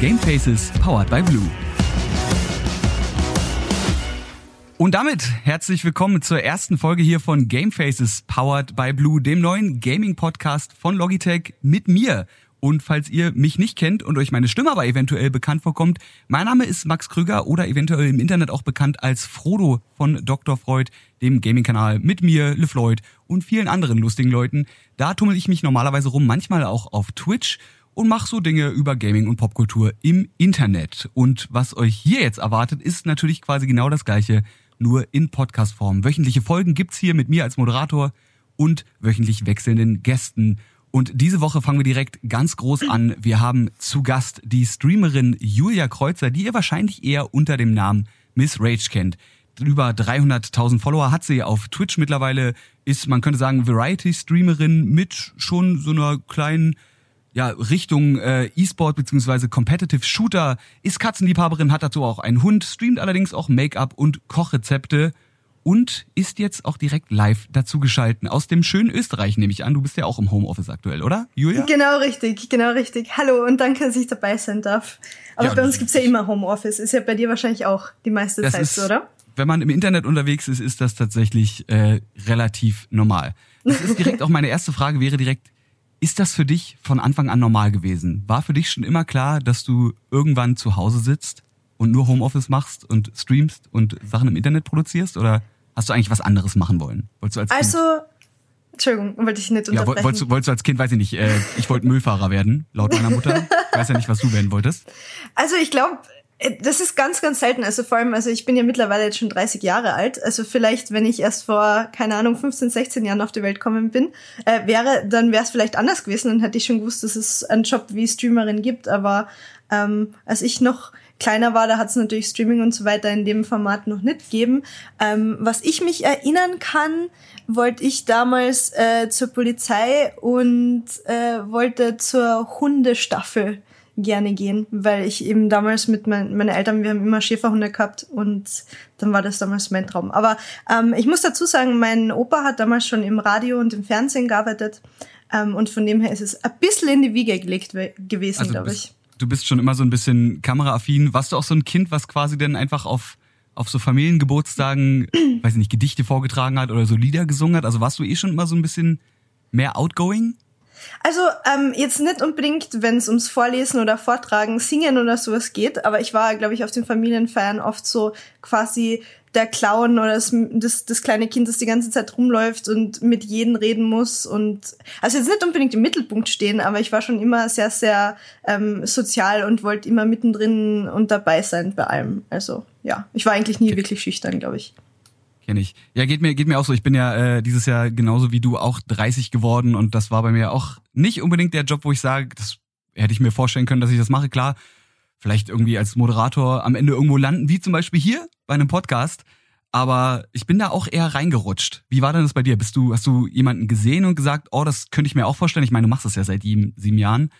Gamefaces powered by Blue. Und damit herzlich willkommen zur ersten Folge hier von Gamefaces powered by Blue, dem neuen Gaming Podcast von Logitech mit mir. Und falls ihr mich nicht kennt und euch meine Stimme aber eventuell bekannt vorkommt, mein Name ist Max Krüger oder eventuell im Internet auch bekannt als Frodo von Dr. Freud, dem Gaming-Kanal mit mir, LeFloid und vielen anderen lustigen Leuten. Da tummel ich mich normalerweise rum, manchmal auch auf Twitch und mache so Dinge über Gaming und Popkultur im Internet. Und was euch hier jetzt erwartet, ist natürlich quasi genau das gleiche, nur in Podcast-Form. Wöchentliche Folgen gibt's hier mit mir als Moderator und wöchentlich wechselnden Gästen. Und diese Woche fangen wir direkt ganz groß an. Wir haben zu Gast die Streamerin Julia Kreuzer, die ihr wahrscheinlich eher unter dem Namen Miss Rage kennt. Über 300.000 Follower hat sie auf Twitch mittlerweile, ist, man könnte sagen, Variety-Streamerin mit schon so einer kleinen ja, Richtung äh, E-Sport beziehungsweise Competitive Shooter, ist Katzenliebhaberin, hat dazu auch einen Hund, streamt allerdings auch Make-up und Kochrezepte und ist jetzt auch direkt live dazu geschalten. Aus dem schönen Österreich nehme ich an. Du bist ja auch im Homeoffice aktuell, oder, Julia? Genau richtig, genau richtig. Hallo und danke, dass ich dabei sein darf. Aber ja, bei uns gibt's ja immer Homeoffice. Ist ja bei dir wahrscheinlich auch die meiste Zeit ist, oder? Wenn man im Internet unterwegs ist, ist das tatsächlich äh, relativ normal. Das ist direkt auch meine erste Frage, wäre direkt, ist das für dich von Anfang an normal gewesen? War für dich schon immer klar, dass du irgendwann zu Hause sitzt und nur Homeoffice machst und streamst und Sachen im Internet produzierst? Oder hast du eigentlich was anderes machen wollen? Wolltest du als kind also, Entschuldigung, wollte ich nicht unterbrechen. Ja, wolltest, du, wolltest du als Kind, weiß ich nicht, äh, ich wollte Müllfahrer werden, laut meiner Mutter. Ich weiß ja nicht, was du werden wolltest. Also ich glaube, das ist ganz, ganz selten. Also vor allem, also ich bin ja mittlerweile jetzt schon 30 Jahre alt. Also vielleicht, wenn ich erst vor, keine Ahnung, 15, 16 Jahren auf die Welt gekommen bin, äh, wäre, dann wäre es vielleicht anders gewesen. Dann hätte ich schon gewusst, dass es einen Job wie Streamerin gibt. Aber ähm, als ich noch kleiner war, da hat es natürlich Streaming und so weiter in dem Format noch nicht gegeben. Ähm, was ich mich erinnern kann, wollte ich damals äh, zur Polizei und äh, wollte zur Hundestaffel gerne gehen, weil ich eben damals mit mein, meinen Eltern, wir haben immer Schäferhunde gehabt und dann war das damals mein Traum. Aber ähm, ich muss dazu sagen, mein Opa hat damals schon im Radio und im Fernsehen gearbeitet ähm, und von dem her ist es ein bisschen in die Wiege gelegt gewesen, also glaube ich. Du bist schon immer so ein bisschen kameraaffin. Warst du auch so ein Kind, was quasi dann einfach auf auf so Familiengeburtstagen, weiß ich nicht, Gedichte vorgetragen hat oder so Lieder gesungen hat? Also warst du eh schon immer so ein bisschen mehr outgoing? Also ähm, jetzt nicht unbedingt, wenn es ums Vorlesen oder Vortragen, Singen oder sowas geht, aber ich war, glaube ich, auf den Familienfeiern oft so quasi der Clown oder das, das, das kleine Kind, das die ganze Zeit rumläuft und mit jedem reden muss und also jetzt nicht unbedingt im Mittelpunkt stehen, aber ich war schon immer sehr, sehr ähm, sozial und wollte immer mittendrin und dabei sein bei allem. Also ja, ich war eigentlich nie wirklich schüchtern, glaube ich. Kenn ich. Ja, geht mir, geht mir auch so. Ich bin ja äh, dieses Jahr genauso wie du auch 30 geworden und das war bei mir auch nicht unbedingt der Job, wo ich sage, das hätte ich mir vorstellen können, dass ich das mache. Klar, vielleicht irgendwie als Moderator am Ende irgendwo landen, wie zum Beispiel hier bei einem Podcast. Aber ich bin da auch eher reingerutscht. Wie war denn das bei dir? Bist du, hast du jemanden gesehen und gesagt, oh, das könnte ich mir auch vorstellen? Ich meine, du machst das ja seit sieben, sieben Jahren.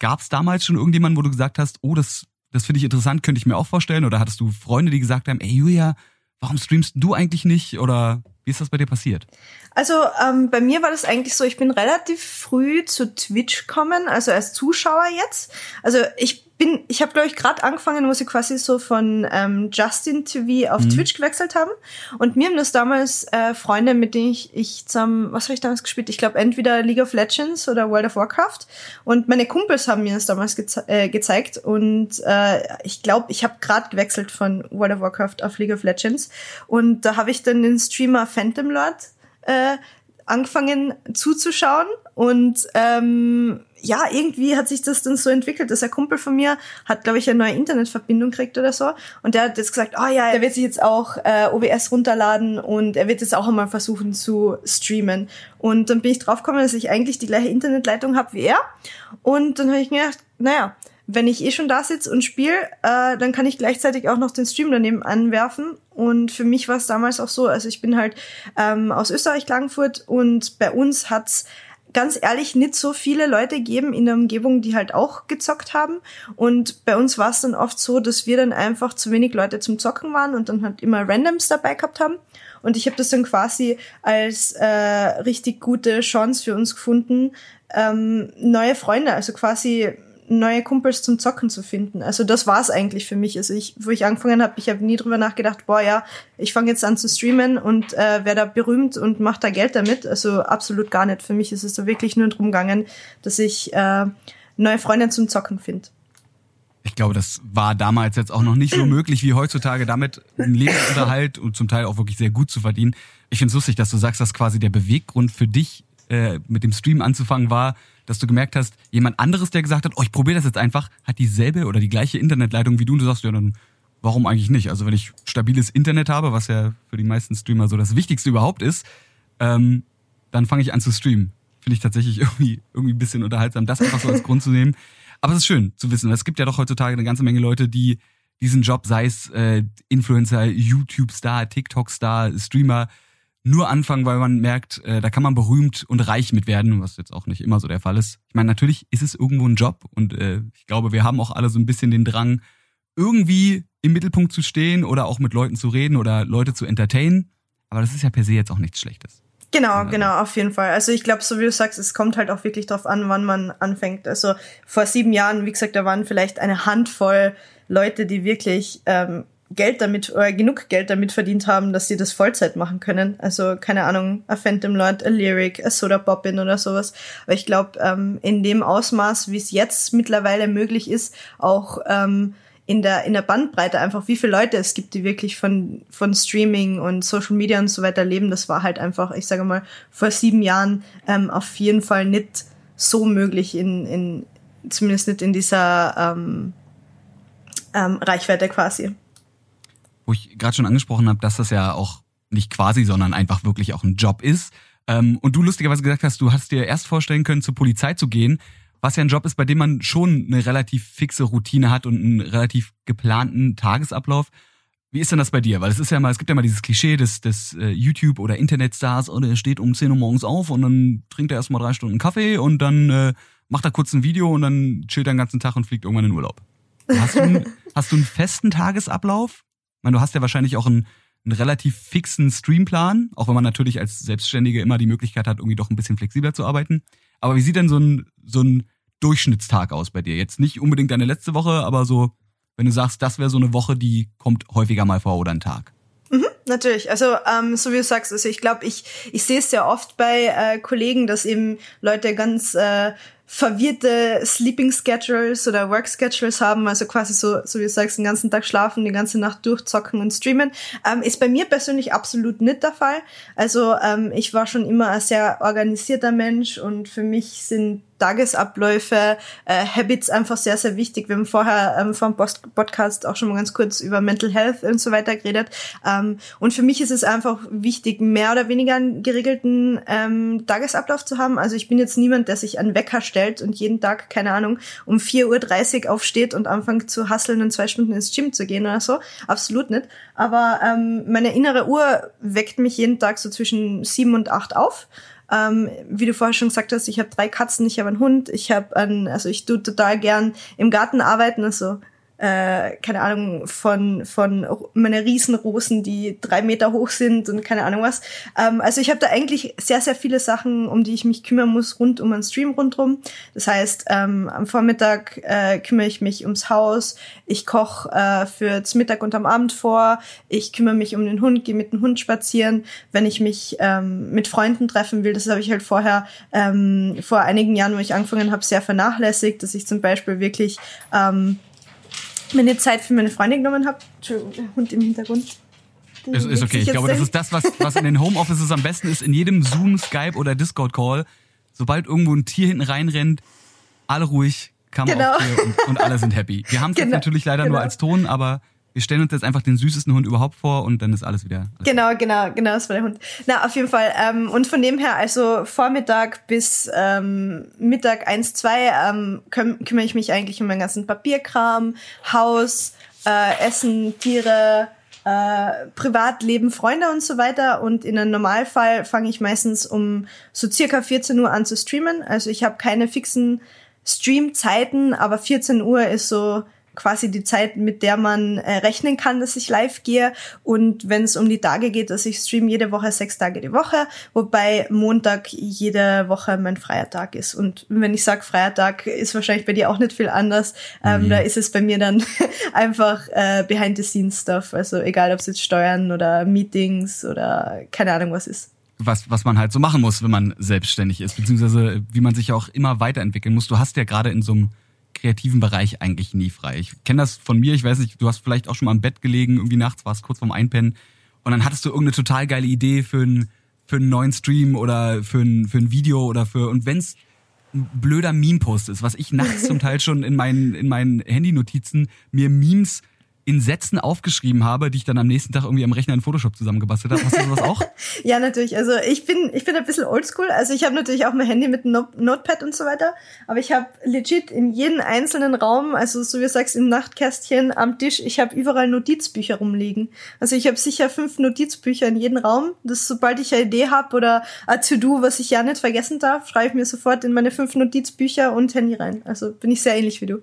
Gab es damals schon irgendjemanden, wo du gesagt hast, oh, das, das finde ich interessant, könnte ich mir auch vorstellen? Oder hattest du Freunde, die gesagt haben, ey Julia, warum streamst du eigentlich nicht? Oder wie ist das bei dir passiert? Also ähm, bei mir war das eigentlich so, ich bin relativ früh zu Twitch gekommen, also als Zuschauer jetzt. Also ich bin, ich habe glaube ich gerade angefangen, wo sie quasi so von ähm, Justin TV auf mhm. Twitch gewechselt haben. Und mir haben das damals äh, Freunde, mit denen ich, ich zum, was habe ich damals gespielt? Ich glaube entweder League of Legends oder World of Warcraft. Und meine Kumpels haben mir das damals geze äh, gezeigt. Und äh, ich glaube, ich habe gerade gewechselt von World of Warcraft auf League of Legends. Und da habe ich dann den Streamer Phantom Lord äh, angefangen zuzuschauen und ähm, ja, irgendwie hat sich das dann so entwickelt, dass ein Kumpel von mir hat, glaube ich, eine neue Internetverbindung gekriegt oder so. Und der hat jetzt gesagt, oh ja, der wird sich jetzt auch äh, OBS runterladen und er wird jetzt auch einmal versuchen zu streamen. Und dann bin ich draufgekommen, dass ich eigentlich die gleiche Internetleitung habe wie er. Und dann habe ich mir gedacht, naja, wenn ich eh schon da sitze und spiele, äh, dann kann ich gleichzeitig auch noch den Stream daneben anwerfen. Und für mich war es damals auch so, also ich bin halt ähm, aus Österreich, Klagenfurt, und bei uns hat's ganz ehrlich nicht so viele Leute geben in der Umgebung, die halt auch gezockt haben. Und bei uns war es dann oft so, dass wir dann einfach zu wenig Leute zum Zocken waren und dann halt immer Randoms dabei gehabt haben. Und ich habe das dann quasi als äh, richtig gute Chance für uns gefunden, ähm, neue Freunde, also quasi neue Kumpels zum Zocken zu finden. Also das war's eigentlich für mich. Also ich, wo ich angefangen habe, ich habe nie drüber nachgedacht, boah ja, ich fange jetzt an zu streamen und äh, werde da berühmt und mache da Geld damit. Also absolut gar nicht. Für mich ist es da wirklich nur drum gegangen, dass ich äh, neue Freunde zum Zocken finde. Ich glaube, das war damals jetzt auch noch nicht so möglich wie heutzutage, damit einen Lebensunterhalt und zum Teil auch wirklich sehr gut zu verdienen. Ich finde es lustig, dass du sagst, dass quasi der Beweggrund für dich äh, mit dem Stream anzufangen war, dass du gemerkt hast, jemand anderes, der gesagt hat, oh, ich probiere das jetzt einfach, hat dieselbe oder die gleiche Internetleitung wie du und du sagst, ja, dann warum eigentlich nicht? Also wenn ich stabiles Internet habe, was ja für die meisten Streamer so das Wichtigste überhaupt ist, ähm, dann fange ich an zu streamen. Finde ich tatsächlich irgendwie, irgendwie ein bisschen unterhaltsam, das einfach so als Grund zu nehmen. Aber es ist schön zu wissen, es gibt ja doch heutzutage eine ganze Menge Leute, die diesen Job, sei es äh, Influencer, YouTube-Star, TikTok-Star, Streamer, nur anfangen, weil man merkt, äh, da kann man berühmt und reich mit werden, was jetzt auch nicht immer so der Fall ist. Ich meine, natürlich ist es irgendwo ein Job und äh, ich glaube, wir haben auch alle so ein bisschen den Drang, irgendwie im Mittelpunkt zu stehen oder auch mit Leuten zu reden oder Leute zu entertainen. Aber das ist ja per se jetzt auch nichts Schlechtes. Genau, genau, auf jeden Fall. Also ich glaube, so wie du sagst, es kommt halt auch wirklich drauf an, wann man anfängt. Also vor sieben Jahren, wie gesagt, da waren vielleicht eine Handvoll Leute, die wirklich ähm, Geld damit oder genug Geld damit verdient haben, dass sie das Vollzeit machen können. Also keine Ahnung, a Phantom Lord, a Lyric, a Soda Poppin oder sowas. Aber ich glaube, ähm, in dem Ausmaß, wie es jetzt mittlerweile möglich ist, auch ähm, in der in der Bandbreite einfach, wie viele Leute es gibt, die wirklich von von Streaming und Social Media und so weiter leben, das war halt einfach, ich sage mal, vor sieben Jahren ähm, auf jeden Fall nicht so möglich in in zumindest nicht in dieser ähm, ähm, Reichweite quasi wo ich gerade schon angesprochen habe, dass das ja auch nicht quasi, sondern einfach wirklich auch ein Job ist. Ähm, und du lustigerweise gesagt hast, du hast dir erst vorstellen können, zur Polizei zu gehen, was ja ein Job ist, bei dem man schon eine relativ fixe Routine hat und einen relativ geplanten Tagesablauf. Wie ist denn das bei dir? Weil es ist ja mal, es gibt ja mal dieses Klischee des, des äh, YouTube- oder Internetstars, oder oh, er steht um 10 Uhr morgens auf und dann trinkt er erstmal drei Stunden Kaffee und dann äh, macht er kurz ein Video und dann chillt er den ganzen Tag und fliegt irgendwann in Urlaub. Hast du, einen, hast du einen festen Tagesablauf? Meine, du hast ja wahrscheinlich auch einen, einen relativ fixen Streamplan, auch wenn man natürlich als Selbstständige immer die Möglichkeit hat, irgendwie doch ein bisschen flexibler zu arbeiten. Aber wie sieht denn so ein, so ein Durchschnittstag aus bei dir? Jetzt nicht unbedingt deine letzte Woche, aber so, wenn du sagst, das wäre so eine Woche, die kommt häufiger mal vor oder ein Tag. Mhm, natürlich. Also ähm, so wie du sagst, also ich glaube, ich ich sehe es ja oft bei äh, Kollegen, dass eben Leute ganz äh, verwirrte Sleeping Schedules oder Work Schedules haben, also quasi so, so wie du sagst, den ganzen Tag schlafen, die ganze Nacht durchzocken und streamen, ähm, ist bei mir persönlich absolut nicht der Fall. Also ähm, ich war schon immer ein sehr organisierter Mensch und für mich sind Tagesabläufe, äh, Habits einfach sehr, sehr wichtig. Wir haben vorher ähm, vom Podcast auch schon mal ganz kurz über Mental Health und so weiter geredet. Ähm, und für mich ist es einfach wichtig, mehr oder weniger einen geregelten ähm, Tagesablauf zu haben. Also ich bin jetzt niemand, der sich einen Wecker stellt und jeden Tag, keine Ahnung, um 4.30 Uhr aufsteht und anfängt zu hasseln und zwei Stunden ins Gym zu gehen oder so. Absolut nicht. Aber ähm, meine innere Uhr weckt mich jeden Tag so zwischen sieben und acht auf. Ähm, wie du vorher schon gesagt hast, ich habe drei Katzen, ich habe einen Hund, ich habe einen, also ich tue total gern im Garten arbeiten, also äh, keine Ahnung, von, von meine Riesenrosen, die drei Meter hoch sind und keine Ahnung was. Ähm, also ich habe da eigentlich sehr, sehr viele Sachen, um die ich mich kümmern muss, rund um einen Stream rundrum. Das heißt, ähm, am Vormittag äh, kümmere ich mich ums Haus, ich koche äh, fürs Mittag und am Abend vor, ich kümmere mich um den Hund, gehe mit dem Hund spazieren. Wenn ich mich ähm, mit Freunden treffen will, das habe ich halt vorher, ähm, vor einigen Jahren, wo ich angefangen habe, sehr vernachlässigt, dass ich zum Beispiel wirklich ähm, meine Zeit für meine Freunde genommen habe. Entschuldigung, der Hund im Hintergrund. Ist, ist okay. Ich glaube, das ist das, was, was in den Homeoffices am besten ist. In jedem Zoom, Skype oder Discord-Call. Sobald irgendwo ein Tier hinten reinrennt, alle ruhig, Kamera genau. auf und, und, alle sind happy. Wir haben es genau. jetzt natürlich leider genau. nur als Ton, aber wir stellen uns jetzt einfach den süßesten Hund überhaupt vor und dann ist alles wieder. Alles genau, genau, genau, das war der Hund. Na, auf jeden Fall. Ähm, und von dem her, also Vormittag bis ähm, Mittag eins zwei ähm, küm kümmere ich mich eigentlich um meinen ganzen Papierkram, Haus, äh, Essen, Tiere, äh, Privatleben, Freunde und so weiter. Und in einem Normalfall fange ich meistens um so circa 14 Uhr an zu streamen. Also ich habe keine fixen Streamzeiten, aber 14 Uhr ist so quasi die Zeit, mit der man äh, rechnen kann, dass ich live gehe. Und wenn es um die Tage geht, dass ich stream jede Woche sechs Tage die Woche, wobei Montag jede Woche mein freier Tag ist. Und wenn ich sage freier Tag, ist wahrscheinlich bei dir auch nicht viel anders. Ähm, mhm. Da ist es bei mir dann einfach äh, Behind-the-Scenes-Stuff. Also egal, ob es jetzt Steuern oder Meetings oder keine Ahnung was ist was, was man halt so machen muss, wenn man selbstständig ist, beziehungsweise wie man sich auch immer weiterentwickeln muss. Du hast ja gerade in so einem kreativen Bereich eigentlich nie frei. Ich kenne das von mir, ich weiß nicht, du hast vielleicht auch schon mal im Bett gelegen, irgendwie nachts warst kurz vorm Einpennen und dann hattest du irgendeine total geile Idee für einen für einen neuen Stream oder für ein, für ein Video oder für und wenn's ein blöder Meme-Post ist, was ich nachts zum Teil schon in meinen in meinen Handy-Notizen mir Memes in Sätzen aufgeschrieben habe, die ich dann am nächsten Tag irgendwie am Rechner in Photoshop zusammengebastelt habe. Hast du sowas auch? ja, natürlich. Also ich bin, ich bin ein bisschen oldschool. Also ich habe natürlich auch mein Handy mit Notepad und so weiter. Aber ich habe legit in jedem einzelnen Raum, also so wie du sagst, im Nachtkästchen, am Tisch, ich habe überall Notizbücher rumliegen. Also ich habe sicher fünf Notizbücher in jedem Raum. Das sobald ich eine Idee habe oder ein To-Do, was ich ja nicht vergessen darf, schreibe ich mir sofort in meine fünf Notizbücher und Handy rein. Also bin ich sehr ähnlich wie du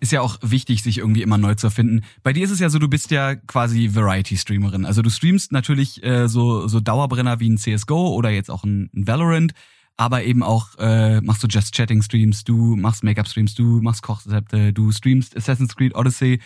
ist ja auch wichtig, sich irgendwie immer neu zu erfinden. Bei dir ist es ja so, du bist ja quasi Variety-Streamerin. Also du streamst natürlich äh, so, so Dauerbrenner wie ein CSGO oder jetzt auch ein, ein Valorant, aber eben auch äh, machst du Just Chatting-Streams, du machst Make-up-Streams, du machst Kochrezepte, du streamst Assassin's Creed Odyssey.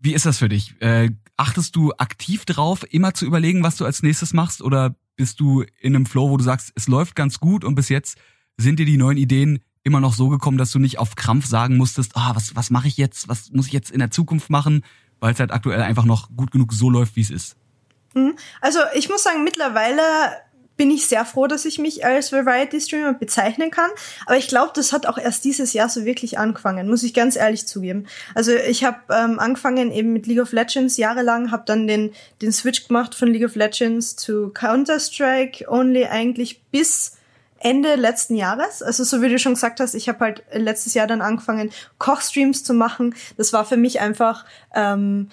Wie ist das für dich? Äh, achtest du aktiv drauf, immer zu überlegen, was du als nächstes machst? Oder bist du in einem Flow, wo du sagst, es läuft ganz gut und bis jetzt sind dir die neuen Ideen immer noch so gekommen, dass du nicht auf Krampf sagen musstest, ah, was, was mache ich jetzt, was muss ich jetzt in der Zukunft machen, weil es halt aktuell einfach noch gut genug so läuft, wie es ist? Hm. Also ich muss sagen, mittlerweile bin ich sehr froh, dass ich mich als Variety-Streamer bezeichnen kann. Aber ich glaube, das hat auch erst dieses Jahr so wirklich angefangen, muss ich ganz ehrlich zugeben. Also ich habe ähm, angefangen eben mit League of Legends jahrelang, habe dann den, den Switch gemacht von League of Legends zu Counter-Strike, only eigentlich bis Ende letzten Jahres. Also so wie du schon gesagt hast, ich habe halt letztes Jahr dann angefangen, Kochstreams zu machen. Das war für mich einfach ähm,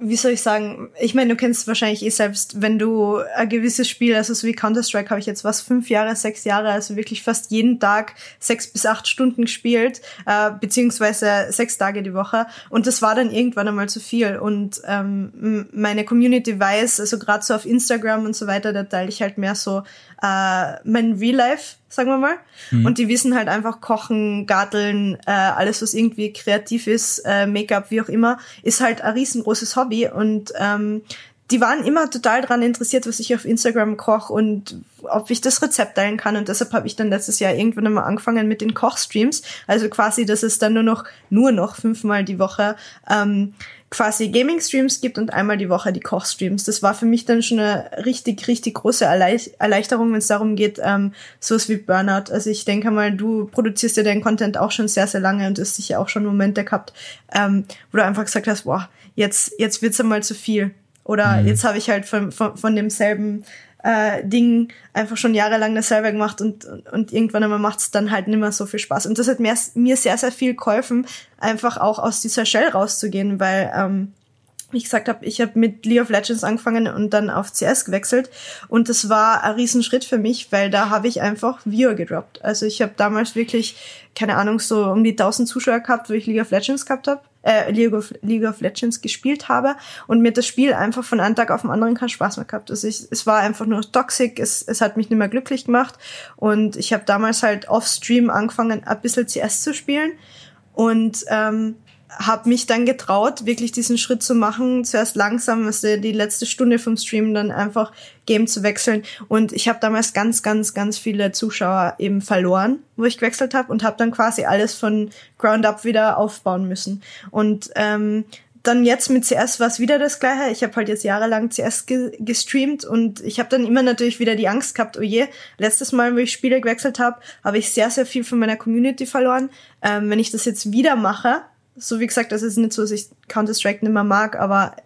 wie soll ich sagen, ich meine, du kennst wahrscheinlich eh selbst, wenn du ein gewisses Spiel, also so wie Counter-Strike habe ich jetzt was, fünf Jahre, sechs Jahre, also wirklich fast jeden Tag sechs bis acht Stunden gespielt, äh, beziehungsweise sechs Tage die Woche. Und das war dann irgendwann einmal zu viel. Und ähm, meine Community weiß, also gerade so auf Instagram und so weiter, da teile ich halt mehr so äh, mein Real Life sagen wir mal. Mhm. Und die wissen halt einfach kochen, garteln, äh, alles was irgendwie kreativ ist, äh, Make-up, wie auch immer, ist halt ein riesengroßes Hobby und ähm, die waren immer total daran interessiert, was ich auf Instagram koche und ob ich das Rezept teilen kann. Und deshalb habe ich dann letztes Jahr irgendwann einmal angefangen mit den Kochstreams. Also quasi, dass es dann nur noch, nur noch fünfmal die Woche ähm, quasi Gaming-Streams gibt und einmal die Woche die Koch-Streams. Das war für mich dann schon eine richtig, richtig große Erleichterung, wenn es darum geht, ähm, sowas wie Burnout. Also ich denke mal, du produzierst ja deinen Content auch schon sehr, sehr lange und hast sicher auch schon Momente gehabt, ähm, wo du einfach gesagt hast, boah, jetzt, jetzt wird's einmal zu viel. Oder mhm. jetzt habe ich halt von, von, von demselben äh, Ding einfach schon jahrelang dasselbe gemacht und, und irgendwann einmal macht es dann halt nicht mehr so viel Spaß. Und das hat mir, mir sehr, sehr viel geholfen, einfach auch aus dieser Shell rauszugehen, weil ähm, wie ich gesagt habe, ich habe mit League of Legends angefangen und dann auf CS gewechselt und das war ein Riesenschritt für mich, weil da habe ich einfach Viewer gedroppt. Also ich habe damals wirklich, keine Ahnung, so um die 1000 Zuschauer gehabt, wo ich League of Legends gehabt habe äh, League, of, League of Legends gespielt habe und mir das Spiel einfach von einem Tag auf den anderen keinen Spaß mehr gehabt. Also ich, es war einfach nur toxic, es, es hat mich nicht mehr glücklich gemacht und ich habe damals halt off-Stream angefangen, ein bisschen CS zu spielen und ähm, habe mich dann getraut, wirklich diesen Schritt zu machen, zuerst langsam, also die letzte Stunde vom Stream dann einfach Game zu wechseln. Und ich habe damals ganz, ganz, ganz viele Zuschauer eben verloren, wo ich gewechselt habe und habe dann quasi alles von Ground Up wieder aufbauen müssen. Und ähm, dann jetzt mit CS war es wieder das gleiche. Ich habe halt jetzt jahrelang CS ge gestreamt und ich habe dann immer natürlich wieder die Angst gehabt, oh je, letztes Mal, wo ich Spiele gewechselt habe, habe ich sehr, sehr viel von meiner Community verloren. Ähm, wenn ich das jetzt wieder mache, so wie gesagt, das ist nicht so, dass ich Counter-Strike nicht mehr mag, aber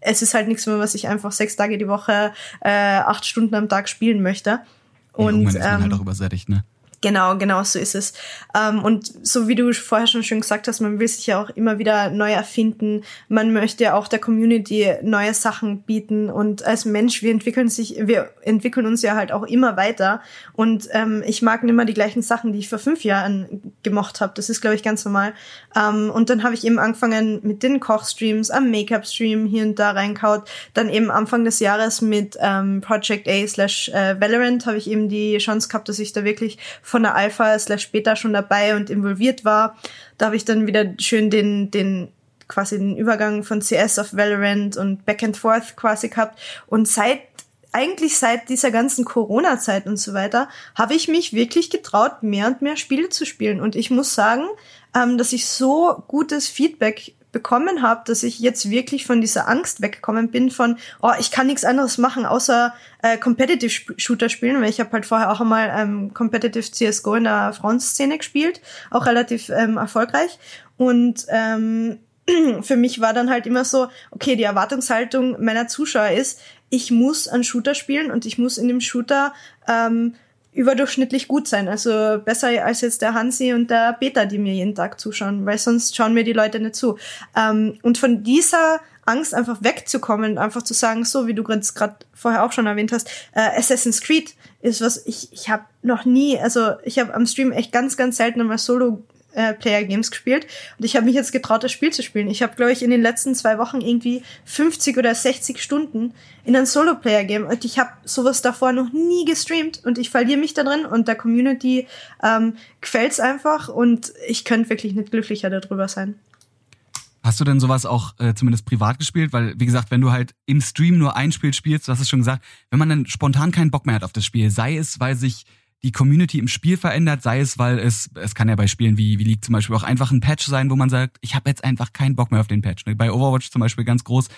es ist halt nichts mehr, was ich einfach sechs Tage die Woche, äh, acht Stunden am Tag spielen möchte. Und ja, ist man ähm, halt auch übersättigt, ne? Genau, genau so ist es. Ähm, und so wie du vorher schon schön gesagt hast, man will sich ja auch immer wieder neu erfinden. Man möchte ja auch der Community neue Sachen bieten. Und als Mensch, wir entwickeln sich, wir entwickeln uns ja halt auch immer weiter. Und ähm, ich mag nicht mehr die gleichen Sachen, die ich vor fünf Jahren gemocht habe. Das ist, glaube ich, ganz normal. Ähm, und dann habe ich eben angefangen mit den Kochstreams, am Make-up-Stream hier und da reinkaut. Dann eben Anfang des Jahres mit ähm, Project A slash äh, Valorant habe ich eben die Chance gehabt, dass ich da wirklich von der Alpha slash Beta schon dabei und involviert war. Da habe ich dann wieder schön den, den quasi den Übergang von CS auf Valorant und Back and Forth quasi gehabt. Und seit eigentlich seit dieser ganzen Corona-Zeit und so weiter, habe ich mich wirklich getraut, mehr und mehr Spiele zu spielen. Und ich muss sagen, ähm, dass ich so gutes Feedback bekommen habe, dass ich jetzt wirklich von dieser Angst weggekommen bin von, oh, ich kann nichts anderes machen, außer äh, Competitive Shooter spielen, weil ich habe halt vorher auch einmal ähm, Competitive CSGO in der Frauenszene gespielt, auch relativ ähm, erfolgreich. Und ähm, für mich war dann halt immer so, okay, die Erwartungshaltung meiner Zuschauer ist, ich muss einen Shooter spielen und ich muss in dem Shooter ähm, überdurchschnittlich gut sein. Also besser als jetzt der Hansi und der Peter, die mir jeden Tag zuschauen, weil sonst schauen mir die Leute nicht zu. Ähm, und von dieser Angst einfach wegzukommen, einfach zu sagen, so wie du gerade vorher auch schon erwähnt hast, äh, Assassin's Creed ist was ich ich habe noch nie, also ich habe am Stream echt ganz ganz selten einmal Solo äh, Player Games gespielt und ich habe mich jetzt getraut, das Spiel zu spielen. Ich habe, glaube ich, in den letzten zwei Wochen irgendwie 50 oder 60 Stunden in ein Solo-Player-Game und ich habe sowas davor noch nie gestreamt und ich verliere mich da drin und der Community ähm, gefällt's einfach und ich könnte wirklich nicht glücklicher darüber sein. Hast du denn sowas auch äh, zumindest privat gespielt? Weil, wie gesagt, wenn du halt im Stream nur ein Spiel spielst, du hast es schon gesagt, wenn man dann spontan keinen Bock mehr hat auf das Spiel, sei es, weil sich die Community im Spiel verändert, sei es, weil es, es kann ja bei Spielen wie, wie League zum Beispiel auch einfach ein Patch sein, wo man sagt, ich habe jetzt einfach keinen Bock mehr auf den Patch. Ne? Bei Overwatch zum Beispiel ganz groß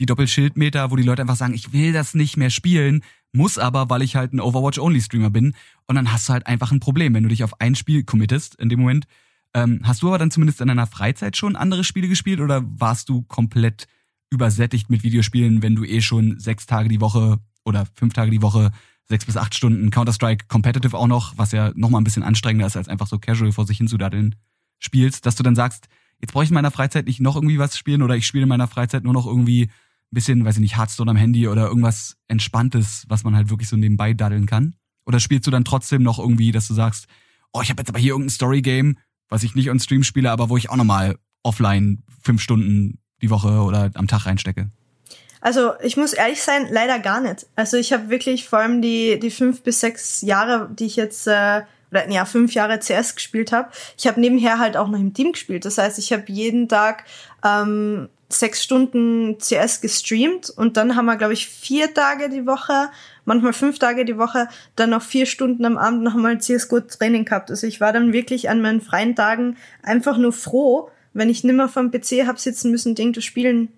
die Doppelschildmeter, wo die Leute einfach sagen, ich will das nicht mehr spielen, muss aber, weil ich halt ein Overwatch-Only-Streamer bin. Und dann hast du halt einfach ein Problem, wenn du dich auf ein Spiel committest in dem Moment. Ähm, hast du aber dann zumindest in deiner Freizeit schon andere Spiele gespielt oder warst du komplett übersättigt mit Videospielen, wenn du eh schon sechs Tage die Woche oder fünf Tage die Woche sechs bis acht Stunden Counter-Strike Competitive auch noch, was ja nochmal ein bisschen anstrengender ist, als einfach so casual vor sich hinzudaddeln spielst, dass du dann sagst, jetzt brauche ich in meiner Freizeit nicht noch irgendwie was spielen oder ich spiele in meiner Freizeit nur noch irgendwie ein bisschen, weiß ich nicht, Hearthstone am Handy oder irgendwas Entspanntes, was man halt wirklich so nebenbei daddeln kann? Oder spielst du dann trotzdem noch irgendwie, dass du sagst, oh, ich habe jetzt aber hier irgendein Story-Game, was ich nicht on Stream spiele, aber wo ich auch nochmal offline fünf Stunden die Woche oder am Tag reinstecke? Also ich muss ehrlich sein, leider gar nicht. Also ich habe wirklich vor allem die, die fünf bis sechs Jahre, die ich jetzt, äh, oder ja, fünf Jahre CS gespielt habe, ich habe nebenher halt auch noch im Team gespielt. Das heißt, ich habe jeden Tag ähm, sechs Stunden CS gestreamt und dann haben wir, glaube ich, vier Tage die Woche, manchmal fünf Tage die Woche, dann noch vier Stunden am Abend noch mal CSGO-Training gehabt. Also ich war dann wirklich an meinen freien Tagen einfach nur froh, wenn ich nimmer vom PC hab sitzen müssen und irgendwas spielen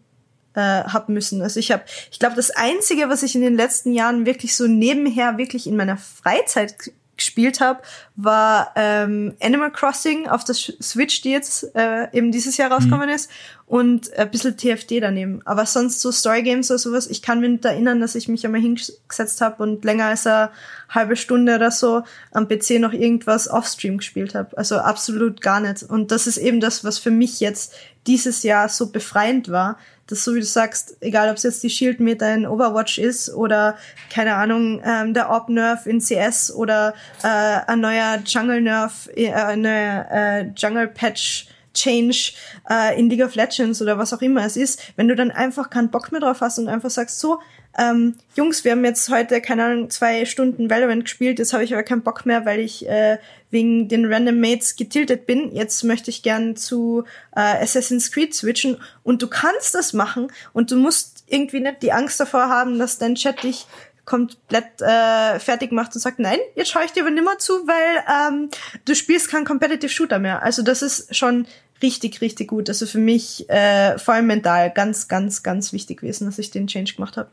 äh, hab müssen. Also ich habe, ich glaube, das Einzige, was ich in den letzten Jahren wirklich so nebenher wirklich in meiner Freizeit gespielt habe, war ähm, Animal Crossing auf der Switch, die jetzt äh, eben dieses Jahr rausgekommen mhm. ist, und ein bisschen TFD daneben. Aber sonst so Story Games oder sowas, ich kann mich nicht erinnern, dass ich mich einmal hingesetzt habe und länger als eine halbe Stunde oder so am PC noch irgendwas offstream gespielt habe. Also absolut gar nicht. Und das ist eben das, was für mich jetzt dieses Jahr so befreiend war, dass so wie du sagst, egal ob es jetzt die Shield Meta in Overwatch ist oder keine Ahnung ähm, der Orb Nerf in CS oder äh, ein neuer Jungle Nerf, äh, ein neuer äh, Jungle Patch Change äh, in League of Legends oder was auch immer es ist, wenn du dann einfach keinen Bock mehr drauf hast und einfach sagst, so, ähm, Jungs, wir haben jetzt heute, keine Ahnung, zwei Stunden Valorant gespielt, jetzt habe ich aber keinen Bock mehr, weil ich äh, wegen den Random Mates getiltet bin. Jetzt möchte ich gern zu äh, Assassin's Creed switchen und du kannst das machen und du musst irgendwie nicht die Angst davor haben, dass dein Chat dich komplett äh, fertig macht und sagt, nein, jetzt schaue ich dir aber nimmer zu, weil ähm, du spielst keinen Competitive Shooter mehr. Also das ist schon richtig, richtig gut. Also für mich äh, vor allem mental ganz, ganz, ganz wichtig gewesen, dass ich den Change gemacht habe.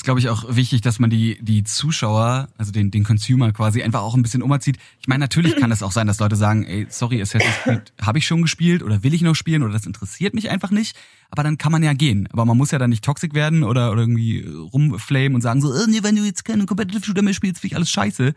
Ist, glaube ich, auch wichtig, dass man die, die Zuschauer, also den, den Consumer quasi einfach auch ein bisschen umerzieht. Ich meine, natürlich kann es auch sein, dass Leute sagen, ey, sorry, Assassin's Creed habe ich schon gespielt oder will ich noch spielen oder das interessiert mich einfach nicht. Aber dann kann man ja gehen. Aber man muss ja dann nicht toxisch werden oder, oder irgendwie rumflamen und sagen so, äh, nee, wenn du jetzt keinen Competitive Shooter mehr spielst, finde ich alles scheiße.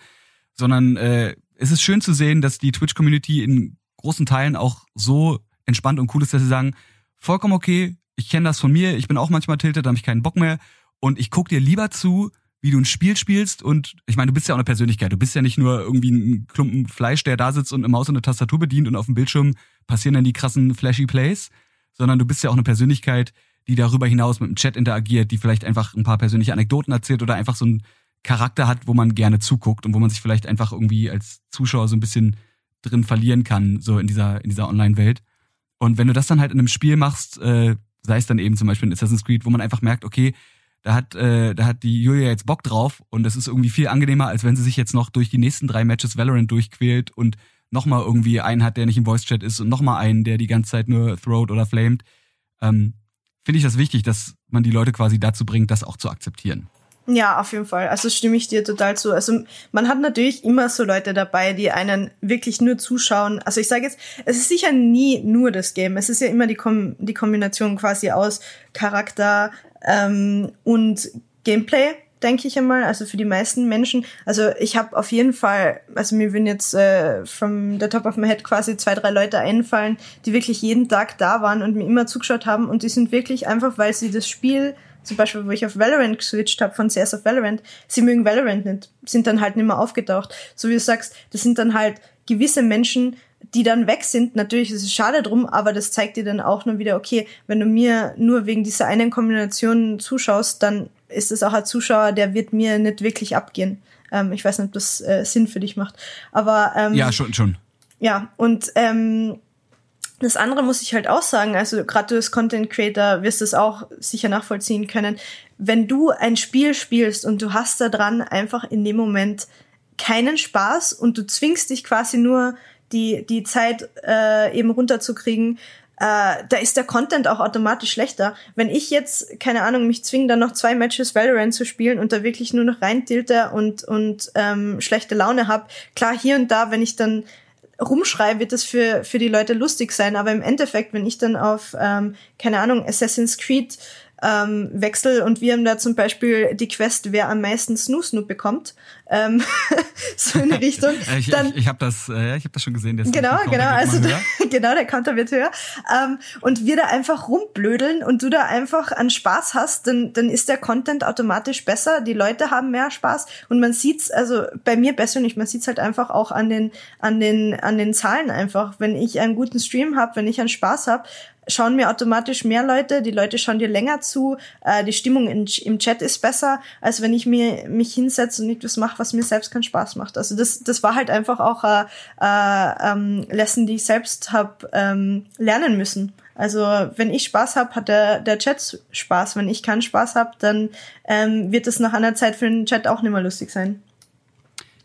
Sondern äh, es ist schön zu sehen, dass die Twitch-Community in großen Teilen auch so entspannt und cool ist, dass sie sagen, vollkommen okay, ich kenne das von mir, ich bin auch manchmal tiltet, da habe ich keinen Bock mehr und ich guck dir lieber zu, wie du ein Spiel spielst und ich meine, du bist ja auch eine Persönlichkeit. Du bist ja nicht nur irgendwie ein Klumpen Fleisch, der da sitzt und eine Maus und eine Tastatur bedient und auf dem Bildschirm passieren dann die krassen flashy Plays, sondern du bist ja auch eine Persönlichkeit, die darüber hinaus mit dem Chat interagiert, die vielleicht einfach ein paar persönliche Anekdoten erzählt oder einfach so einen Charakter hat, wo man gerne zuguckt und wo man sich vielleicht einfach irgendwie als Zuschauer so ein bisschen drin verlieren kann, so in dieser, in dieser Online-Welt. Und wenn du das dann halt in einem Spiel machst, äh, sei es dann eben zum Beispiel in Assassin's Creed, wo man einfach merkt, okay, da hat, äh, da hat die Julia jetzt Bock drauf und das ist irgendwie viel angenehmer, als wenn sie sich jetzt noch durch die nächsten drei Matches Valorant durchquält und nochmal irgendwie einen hat, der nicht im Voice-Chat ist und nochmal einen, der die ganze Zeit nur throwt oder flamed. Ähm, Finde ich das wichtig, dass man die Leute quasi dazu bringt, das auch zu akzeptieren. Ja, auf jeden Fall. Also stimme ich dir total zu. Also man hat natürlich immer so Leute dabei, die einen wirklich nur zuschauen. Also ich sage jetzt, es ist sicher nie nur das Game. Es ist ja immer die, Kom die Kombination quasi aus Charakter ähm, und Gameplay, denke ich einmal. Also für die meisten Menschen. Also ich habe auf jeden Fall, also mir würden jetzt äh, from the top of my head quasi zwei, drei Leute einfallen, die wirklich jeden Tag da waren und mir immer zugeschaut haben. Und die sind wirklich einfach, weil sie das Spiel zum Beispiel, wo ich auf Valorant geswitcht habe, von CS auf Valorant, sie mögen Valorant nicht, sind dann halt nicht mehr aufgetaucht. So wie du sagst, das sind dann halt gewisse Menschen, die dann weg sind. Natürlich ist es schade drum, aber das zeigt dir dann auch nur wieder, okay, wenn du mir nur wegen dieser einen Kombination zuschaust, dann ist es auch ein Zuschauer, der wird mir nicht wirklich abgehen. Ähm, ich weiß nicht, ob das äh, Sinn für dich macht. Aber ähm, ja, schon, schon. Ja, und ähm, das andere muss ich halt auch sagen, also gerade du als Content Creator wirst es auch sicher nachvollziehen können. Wenn du ein Spiel spielst und du hast da dran einfach in dem Moment keinen Spaß und du zwingst dich quasi nur die, die Zeit äh, eben runterzukriegen, äh, da ist der Content auch automatisch schlechter. Wenn ich jetzt, keine Ahnung, mich zwinge, dann noch zwei Matches Valorant zu spielen und da wirklich nur noch reintilte und, und ähm, schlechte Laune habe, klar, hier und da, wenn ich dann rumschreie, wird das für, für die Leute lustig sein. Aber im Endeffekt, wenn ich dann auf, ähm, keine Ahnung, Assassin's Creed ähm, Wechsel und wir haben da zum Beispiel die Quest, wer am meisten Snoo Snoop bekommt, ähm, so in die Richtung. ich dann, ich, ich habe das, äh, ich habe das schon gesehen. Der genau, genau, also da, genau der Counter wird höher ähm, und wir da einfach rumblödeln und du da einfach an Spaß hast, dann dann ist der Content automatisch besser. Die Leute haben mehr Spaß und man sieht's, also bei mir persönlich, man sieht's halt einfach auch an den an den an den Zahlen einfach. Wenn ich einen guten Stream habe, wenn ich einen Spaß habe, schauen mir automatisch mehr Leute, die Leute schauen dir länger zu, äh, die Stimmung in, im Chat ist besser, als wenn ich mir mich hinsetze und etwas mache, was mir selbst keinen Spaß macht. Also das, das war halt einfach auch äh, äh, ähm, Lesson, die ich selbst habe ähm, lernen müssen. Also wenn ich Spaß habe, hat der, der Chat Spaß. Wenn ich keinen Spaß habe, dann ähm, wird es nach einer Zeit für den Chat auch nicht mehr lustig sein.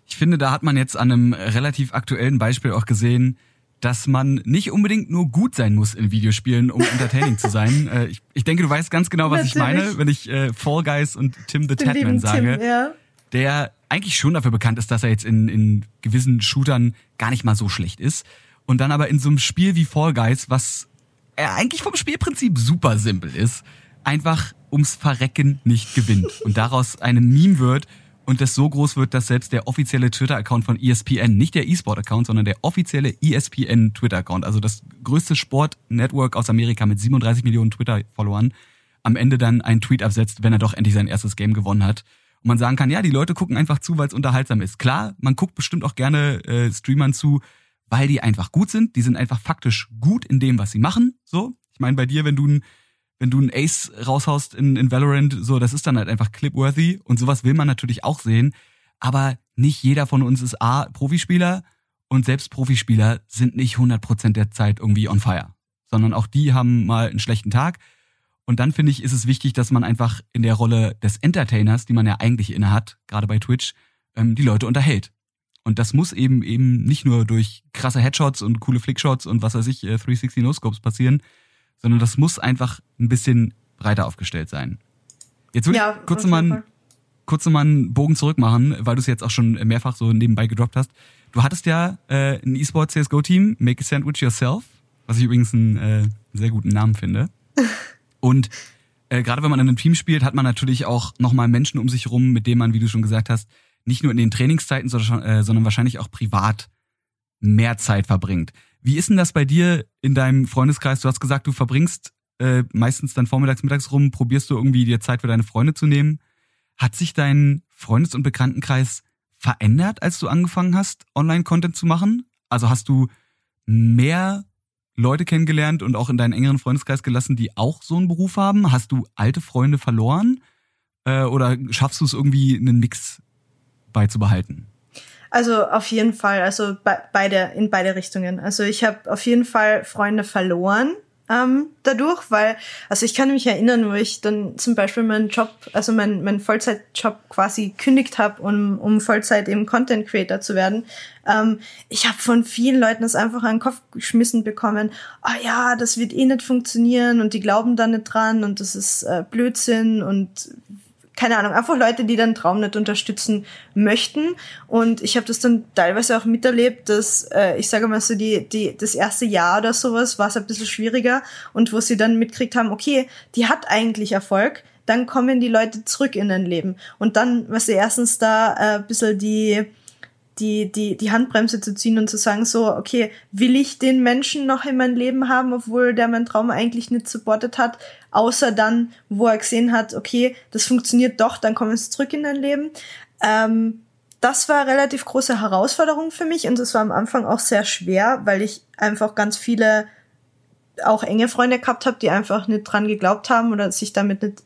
Ich finde, da hat man jetzt an einem relativ aktuellen Beispiel auch gesehen, dass man nicht unbedingt nur gut sein muss in Videospielen, um entertaining zu sein. Äh, ich, ich, denke, du weißt ganz genau, was Natürlich. ich meine, wenn ich äh, Fall Guys und Tim the Tatman sage. Tim, ja. Der eigentlich schon dafür bekannt ist, dass er jetzt in, in gewissen Shootern gar nicht mal so schlecht ist. Und dann aber in so einem Spiel wie Fall Guys, was er eigentlich vom Spielprinzip super simpel ist, einfach ums Verrecken nicht gewinnt. Und daraus eine Meme wird, und das so groß wird, dass selbst der offizielle Twitter-Account von ESPN, nicht der E-Sport-Account, sondern der offizielle ESPN-Twitter-Account, also das größte Sport-Network aus Amerika mit 37 Millionen Twitter-Followern, am Ende dann einen Tweet absetzt, wenn er doch endlich sein erstes Game gewonnen hat. Und man sagen kann, ja, die Leute gucken einfach zu, weil es unterhaltsam ist. Klar, man guckt bestimmt auch gerne äh, Streamern zu, weil die einfach gut sind. Die sind einfach faktisch gut in dem, was sie machen. So, ich meine, bei dir, wenn du ein wenn du einen Ace raushaust in, in Valorant, so, das ist dann halt einfach clipworthy und sowas will man natürlich auch sehen. Aber nicht jeder von uns ist A, Profispieler und selbst Profispieler sind nicht 100% der Zeit irgendwie on fire, sondern auch die haben mal einen schlechten Tag. Und dann finde ich, ist es wichtig, dass man einfach in der Rolle des Entertainers, die man ja eigentlich inne hat, gerade bei Twitch, ähm, die Leute unterhält. Und das muss eben eben nicht nur durch krasse Headshots und coole Flickshots und was weiß ich, 360 äh, No-Scopes passieren, sondern das muss einfach ein bisschen breiter aufgestellt sein. Jetzt will ja, ich kurz mal, einen, kurz mal einen Bogen zurück machen, weil du es jetzt auch schon mehrfach so nebenbei gedroppt hast. Du hattest ja äh, ein E-Sport CSGO-Team, Make a Sandwich Yourself, was ich übrigens einen äh, sehr guten Namen finde. Und äh, gerade wenn man in einem Team spielt, hat man natürlich auch nochmal Menschen um sich rum, mit denen man, wie du schon gesagt hast, nicht nur in den Trainingszeiten, sondern, äh, sondern wahrscheinlich auch privat mehr Zeit verbringt. Wie ist denn das bei dir in deinem Freundeskreis? Du hast gesagt, du verbringst äh, meistens dann vormittags, mittags rum, probierst du irgendwie dir Zeit für deine Freunde zu nehmen. Hat sich dein Freundes- und Bekanntenkreis verändert, als du angefangen hast, Online-Content zu machen? Also hast du mehr Leute kennengelernt und auch in deinen engeren Freundeskreis gelassen, die auch so einen Beruf haben? Hast du alte Freunde verloren? Äh, oder schaffst du es irgendwie, einen Mix beizubehalten? Also auf jeden Fall, also be beide in beide Richtungen. Also ich habe auf jeden Fall Freunde verloren ähm, dadurch, weil, also ich kann mich erinnern, wo ich dann zum Beispiel meinen Job, also meinen mein Vollzeitjob quasi kündigt habe, um, um Vollzeit eben Content Creator zu werden. Ähm, ich habe von vielen Leuten das einfach an den Kopf geschmissen bekommen. Ah oh ja, das wird eh nicht funktionieren und die glauben da nicht dran und das ist äh, Blödsinn und keine Ahnung, einfach Leute, die den Traum nicht unterstützen möchten. Und ich habe das dann teilweise auch miterlebt, dass äh, ich sage mal so, die, die, das erste Jahr oder sowas war es ein bisschen schwieriger und wo sie dann mitkriegt haben, okay, die hat eigentlich Erfolg, dann kommen die Leute zurück in dein Leben. Und dann, was sie erstens da äh, ein bisschen die die, die, die Handbremse zu ziehen und zu sagen, so, okay, will ich den Menschen noch in mein Leben haben, obwohl der mein Traum eigentlich nicht supportet hat, außer dann, wo er gesehen hat, okay, das funktioniert doch, dann kommen sie zurück in dein Leben. Ähm, das war relativ große Herausforderung für mich und es war am Anfang auch sehr schwer, weil ich einfach ganz viele auch enge Freunde gehabt habe, die einfach nicht dran geglaubt haben oder sich damit nicht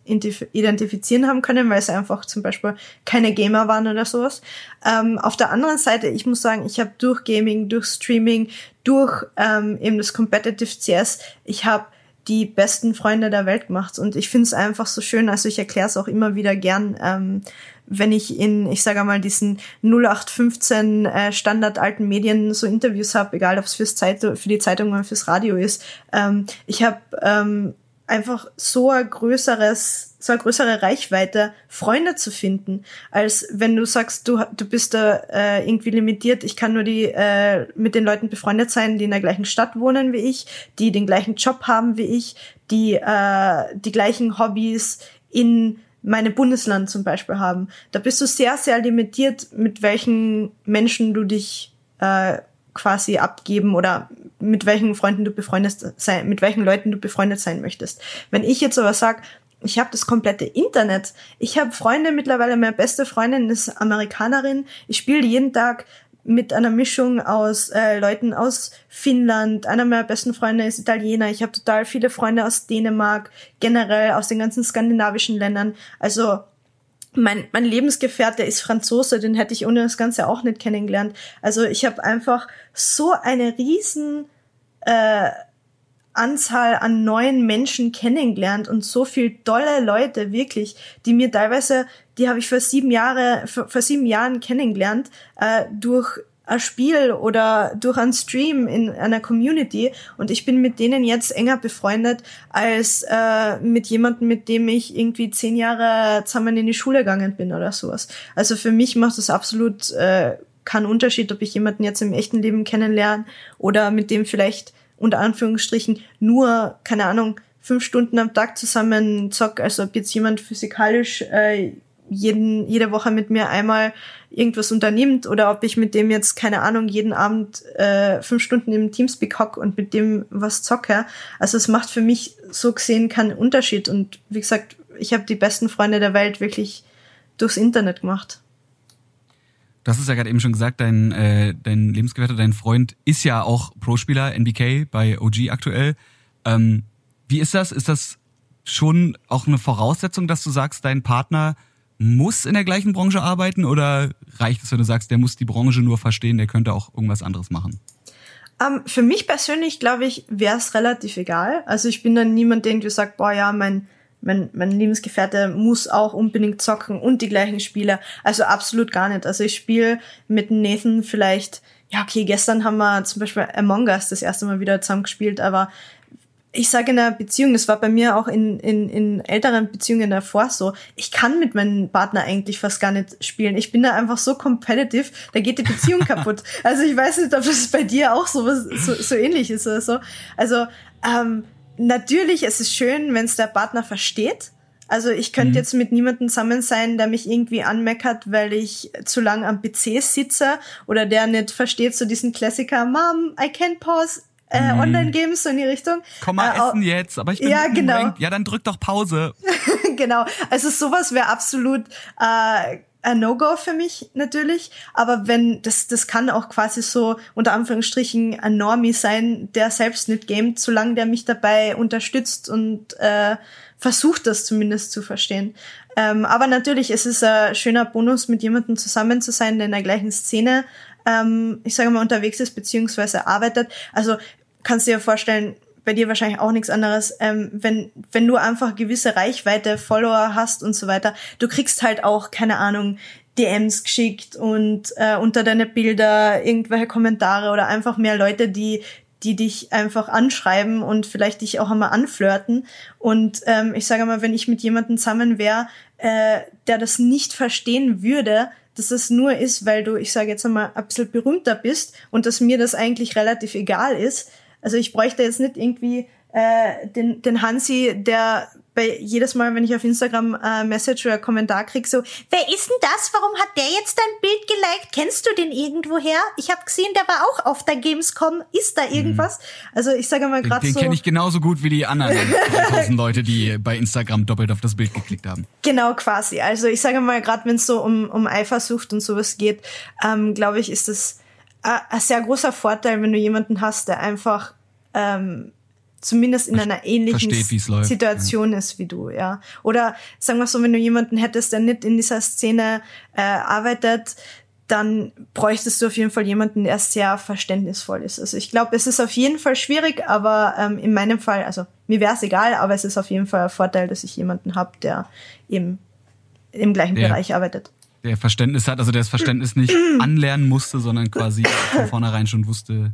identifizieren haben können, weil sie einfach zum Beispiel keine Gamer waren oder sowas. Ähm, auf der anderen Seite, ich muss sagen, ich habe durch Gaming, durch Streaming, durch ähm, eben das Competitive CS, ich habe die besten Freunde der Welt gemacht. Und ich finde es einfach so schön, also ich erkläre es auch immer wieder gern, ähm, wenn ich in, ich sage mal, diesen 0815 äh, standardalten Medien so Interviews habe, egal ob es fürs Zeit, für die Zeitung oder fürs Radio ist, ähm, ich habe ähm, einfach so ein größeres, so eine größere Reichweite, Freunde zu finden, als wenn du sagst, du, du bist da äh, irgendwie limitiert, ich kann nur die äh, mit den Leuten befreundet sein, die in der gleichen Stadt wohnen wie ich, die den gleichen Job haben wie ich, die äh, die gleichen Hobbys in meine Bundesland zum Beispiel haben. Da bist du sehr, sehr limitiert, mit welchen Menschen du dich äh, quasi abgeben oder mit welchen Freunden du befreundet sein, mit welchen Leuten du befreundet sein möchtest. Wenn ich jetzt aber sag, ich habe das komplette Internet. Ich habe Freunde mittlerweile, meine beste Freundin ist Amerikanerin. Ich spiele jeden Tag mit einer Mischung aus äh, Leuten aus Finnland. Einer meiner besten Freunde ist Italiener. Ich habe total viele Freunde aus Dänemark, generell aus den ganzen skandinavischen Ländern. Also mein, mein Lebensgefährte ist Franzose, den hätte ich ohne das Ganze auch nicht kennengelernt. Also ich habe einfach so eine riesen äh, Anzahl an neuen Menschen kennengelernt und so viel tolle Leute wirklich, die mir teilweise, die habe ich vor sieben Jahre, vor, vor sieben Jahren kennengelernt äh, durch ein Spiel oder durch einen Stream in einer Community und ich bin mit denen jetzt enger befreundet als äh, mit jemandem, mit dem ich irgendwie zehn Jahre zusammen in die Schule gegangen bin oder sowas. Also für mich macht das absolut äh, keinen Unterschied, ob ich jemanden jetzt im echten Leben kennenlerne oder mit dem vielleicht unter Anführungsstrichen nur, keine Ahnung, fünf Stunden am Tag zusammen zock, also ob jetzt jemand physikalisch äh, jeden, jede Woche mit mir einmal irgendwas unternimmt oder ob ich mit dem jetzt, keine Ahnung, jeden Abend äh, fünf Stunden im Teamspeak hock und mit dem was zocke. Also es macht für mich so gesehen keinen Unterschied. Und wie gesagt, ich habe die besten Freunde der Welt wirklich durchs Internet gemacht. Du hast es ja gerade eben schon gesagt, dein, äh, dein Lebensgefährte, dein Freund ist ja auch Pro-Spieler NBK bei OG aktuell. Ähm, wie ist das? Ist das schon auch eine Voraussetzung, dass du sagst, dein Partner muss in der gleichen Branche arbeiten oder reicht es, wenn du sagst, der muss die Branche nur verstehen, der könnte auch irgendwas anderes machen? Um, ähm, für mich persönlich, glaube ich, wäre es relativ egal. Also ich bin dann niemand, der irgendwie sagt, boah ja, mein mein, mein Lebensgefährte muss auch unbedingt zocken und die gleichen Spiele. Also absolut gar nicht. Also ich spiele mit Nathan vielleicht, ja okay, gestern haben wir zum Beispiel Among Us das erste Mal wieder zusammen gespielt, aber ich sage in der Beziehung, das war bei mir auch in, in, in älteren Beziehungen davor so, ich kann mit meinem Partner eigentlich fast gar nicht spielen. Ich bin da einfach so competitive, da geht die Beziehung kaputt. Also ich weiß nicht, ob das bei dir auch so, so, so ähnlich ist oder so. Also ähm, natürlich ist es schön, wenn es der Partner versteht. Also ich könnte mhm. jetzt mit niemandem zusammen sein, der mich irgendwie anmeckert, weil ich zu lang am PC sitze oder der nicht versteht so diesen Klassiker, Mom, I can't pause äh, mhm. Online-Games so in die Richtung. Komm mal äh, essen jetzt, aber ich bin ja, genau. Ja, dann drück doch Pause. genau. Also sowas wäre absolut äh, ein No-Go für mich natürlich, aber wenn das das kann auch quasi so unter Anführungsstrichen ein Normie sein, der selbst nicht gamet, solange der mich dabei unterstützt und äh, versucht das zumindest zu verstehen. Ähm, aber natürlich es ist ein schöner Bonus, mit jemandem zusammen zu sein, der in der gleichen Szene, ähm, ich sage mal, unterwegs ist beziehungsweise arbeitet. Also kannst du dir vorstellen, bei dir wahrscheinlich auch nichts anderes, ähm, wenn, wenn du einfach gewisse Reichweite, Follower hast und so weiter, du kriegst halt auch, keine Ahnung, DMs geschickt und äh, unter deine Bilder irgendwelche Kommentare oder einfach mehr Leute, die die dich einfach anschreiben und vielleicht dich auch einmal anflirten. Und ähm, ich sage mal, wenn ich mit jemandem zusammen wäre, äh, der das nicht verstehen würde, dass es nur ist, weil du, ich sage jetzt einmal, ein bisschen berühmter bist und dass mir das eigentlich relativ egal ist, also ich bräuchte jetzt nicht irgendwie äh, den, den Hansi, der bei jedes Mal, wenn ich auf Instagram äh, Message oder Kommentar krieg, so, wer ist denn das? Warum hat der jetzt dein Bild geliked? Kennst du den irgendwoher? Ich habe gesehen, der war auch auf der Gamescom. Ist da irgendwas? Mhm. Also ich sage mal gerade so. Den kenne ich genauso gut wie die anderen 3000 Leute, die bei Instagram doppelt auf das Bild geklickt haben. Genau, quasi. Also ich sage mal, gerade wenn es so um, um Eifersucht und sowas geht, ähm, glaube ich, ist das ein sehr großer Vorteil, wenn du jemanden hast, der einfach ähm, zumindest in einer ähnlichen Versteht, Situation ja. ist wie du, ja. Oder sagen wir so, wenn du jemanden hättest, der nicht in dieser Szene äh, arbeitet, dann bräuchtest du auf jeden Fall jemanden, der sehr verständnisvoll ist. Also ich glaube, es ist auf jeden Fall schwierig, aber ähm, in meinem Fall, also mir wäre es egal, aber es ist auf jeden Fall ein Vorteil, dass ich jemanden habe, der eben im gleichen der, Bereich arbeitet. Der Verständnis hat, also der das Verständnis nicht anlernen musste, sondern quasi von vornherein schon wusste,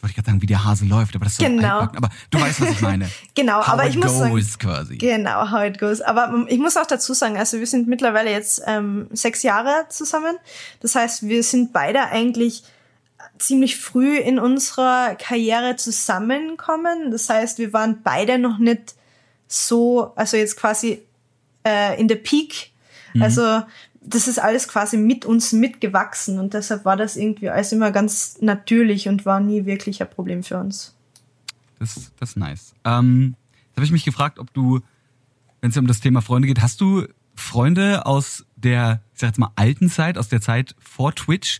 wollte ich gerade sagen, wie der Hase läuft, aber das ist genau. so aber du weißt, was ich meine. genau, how aber ich muss sagen, quasi. Genau, how it goes. Aber ich muss auch dazu sagen, also wir sind mittlerweile jetzt ähm, sechs Jahre zusammen. Das heißt, wir sind beide eigentlich ziemlich früh in unserer Karriere zusammenkommen. Das heißt, wir waren beide noch nicht so, also jetzt quasi äh, in der Peak. Mhm. Also das ist alles quasi mit uns mitgewachsen und deshalb war das irgendwie alles immer ganz natürlich und war nie wirklich ein Problem für uns. Das, das ist nice. Ähm, da habe ich mich gefragt, ob du, wenn es um das Thema Freunde geht, hast du Freunde aus der, ich sag jetzt mal, alten Zeit, aus der Zeit vor Twitch,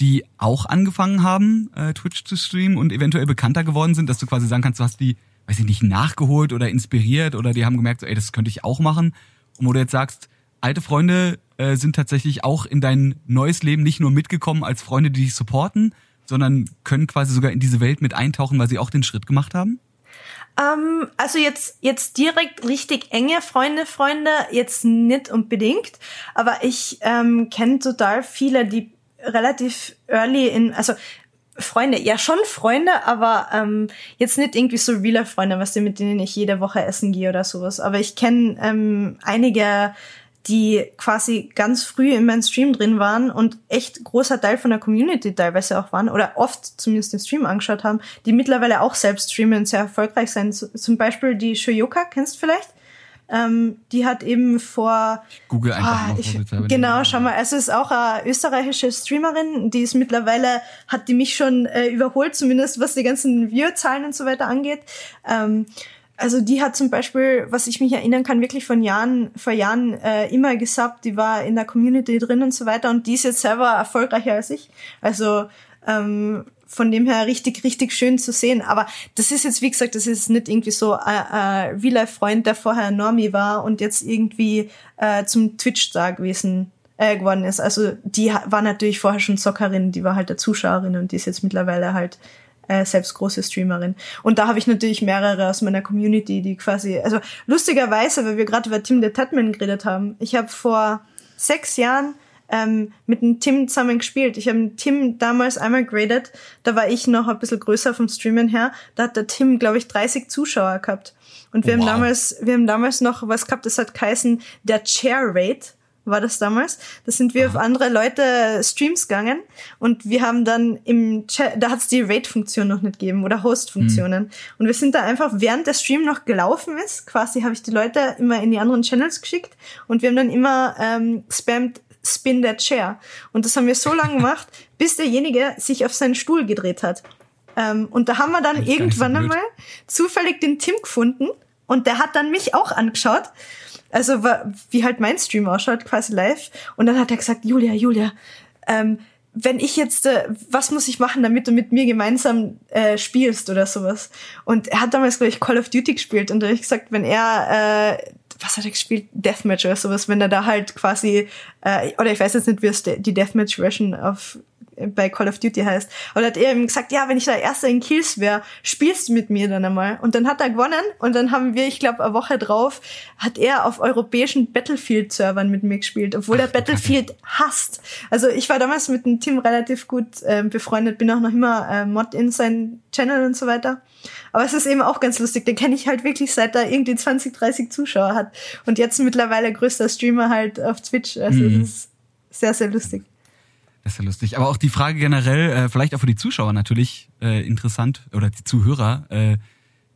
die auch angefangen haben, äh, Twitch zu streamen und eventuell bekannter geworden sind, dass du quasi sagen kannst, du hast die, weiß ich nicht, nachgeholt oder inspiriert oder die haben gemerkt, so, ey, das könnte ich auch machen. Und wo du jetzt sagst, alte Freunde äh, sind tatsächlich auch in dein neues Leben nicht nur mitgekommen als Freunde, die dich supporten, sondern können quasi sogar in diese Welt mit eintauchen, weil sie auch den Schritt gemacht haben? Ähm, also jetzt, jetzt direkt richtig enge Freunde, Freunde, jetzt nicht unbedingt, aber ich ähm, kenne total viele, die relativ early in, also Freunde, ja schon Freunde, aber ähm, jetzt nicht irgendwie so realer Freunde, was mit denen ich jede Woche essen gehe oder sowas. Aber ich kenne ähm, einige die quasi ganz früh in meinem Stream drin waren und echt großer Teil von der Community teilweise auch waren oder oft zumindest den Stream angeschaut haben, die mittlerweile auch selbst streamen und sehr erfolgreich sind. Zum Beispiel die Shoyoka, kennst du vielleicht? Ähm, die hat eben vor. Google einfach ah, ich, Genau, schau mal, es ist auch eine österreichische Streamerin, die ist mittlerweile, hat die mich schon äh, überholt, zumindest was die ganzen Viewerzahlen und so weiter angeht. Ähm, also die hat zum Beispiel, was ich mich erinnern kann, wirklich von Jahren, vor Jahren äh, immer gesubbt, die war in der Community drin und so weiter und die ist jetzt selber erfolgreicher als ich. Also ähm, von dem her richtig, richtig schön zu sehen. Aber das ist jetzt, wie gesagt, das ist nicht irgendwie so ein, ein Real-Life-Freund, der vorher Normie war und jetzt irgendwie äh, zum Twitch-Star gewesen äh, geworden ist. Also die war natürlich vorher schon Zockerin, die war halt der Zuschauerin und die ist jetzt mittlerweile halt äh, selbst große Streamerin. Und da habe ich natürlich mehrere aus meiner Community, die quasi, also lustigerweise, weil wir gerade über Tim the Tatman geredet haben, ich habe vor sechs Jahren ähm, mit dem Tim zusammen gespielt. Ich habe Tim damals einmal graded, da war ich noch ein bisschen größer vom Streamen her. Da hat der Tim, glaube ich, 30 Zuschauer gehabt. Und wir wow. haben damals, wir haben damals noch was gehabt, das hat geheißen der Chair Rate. War das damals. Da sind wir auf andere Leute Streams gegangen und wir haben dann im Chat, da hat es die Rate-Funktion noch nicht gegeben oder Host-Funktionen. Mhm. Und wir sind da einfach, während der Stream noch gelaufen ist, quasi habe ich die Leute immer in die anderen Channels geschickt und wir haben dann immer ähm, spammt Spin that Chair. Und das haben wir so lange gemacht, bis derjenige sich auf seinen Stuhl gedreht hat. Ähm, und da haben wir dann irgendwann so einmal zufällig den Tim gefunden und der hat dann mich auch angeschaut. Also wie halt mein Stream ausschaut, quasi live. Und dann hat er gesagt, Julia, Julia, ähm, wenn ich jetzt, äh, was muss ich machen, damit du mit mir gemeinsam äh, spielst oder sowas? Und er hat damals, glaube ich, Call of Duty gespielt und da habe ich gesagt, wenn er, äh, was hat er gespielt? Deathmatch oder sowas, wenn er da halt quasi, äh, oder ich weiß jetzt nicht, wie es die Deathmatch-Version auf bei Call of Duty heißt. Da hat er ihm gesagt, ja, wenn ich da Erster in Kills wäre, spielst du mit mir dann einmal. Und dann hat er gewonnen und dann haben wir, ich glaube, eine Woche drauf, hat er auf europäischen Battlefield-Servern mit mir gespielt, obwohl er Battlefield hasst. Also ich war damals mit dem Team relativ gut äh, befreundet, bin auch noch immer äh, Mod in seinen Channel und so weiter. Aber es ist eben auch ganz lustig, den kenne ich halt wirklich seit er irgendwie 20, 30 Zuschauer hat. Und jetzt mittlerweile größter Streamer halt auf Twitch. Also mhm. das ist sehr, sehr lustig. Das ist ja lustig. Aber auch die Frage generell, äh, vielleicht auch für die Zuschauer natürlich äh, interessant oder die Zuhörer, äh,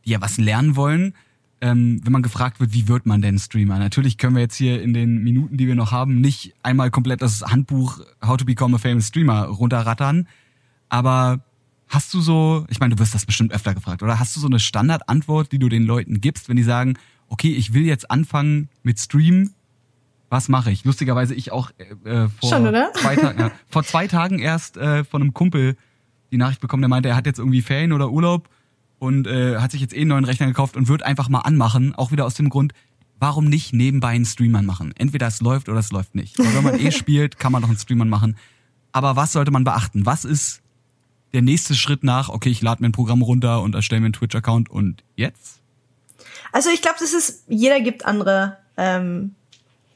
die ja was lernen wollen. Ähm, wenn man gefragt wird, wie wird man denn Streamer? Natürlich können wir jetzt hier in den Minuten, die wir noch haben, nicht einmal komplett das Handbuch How to Become a Famous Streamer runterrattern. Aber hast du so, ich meine, du wirst das bestimmt öfter gefragt, oder hast du so eine Standardantwort, die du den Leuten gibst, wenn die sagen, okay, ich will jetzt anfangen mit Streamen, was mache ich? Lustigerweise ich auch äh, äh vor, Schon? Zwei Tagen, ja, vor zwei Tagen erst äh, von einem Kumpel die Nachricht bekommen, der meinte, er hat jetzt irgendwie Ferien oder Urlaub und äh, hat sich jetzt eh einen neuen Rechner gekauft und wird einfach mal anmachen, auch wieder aus dem Grund, warum nicht nebenbei einen Streamer machen? Entweder es läuft oder es läuft nicht. Aber wenn man eh spielt, kann man noch einen Streamer machen. Aber was sollte man beachten? Was ist der nächste Schritt nach, okay, ich lade mir ein Programm runter und erstelle mir einen Twitch-Account und jetzt? Also ich glaube, das ist, jeder gibt andere ähm,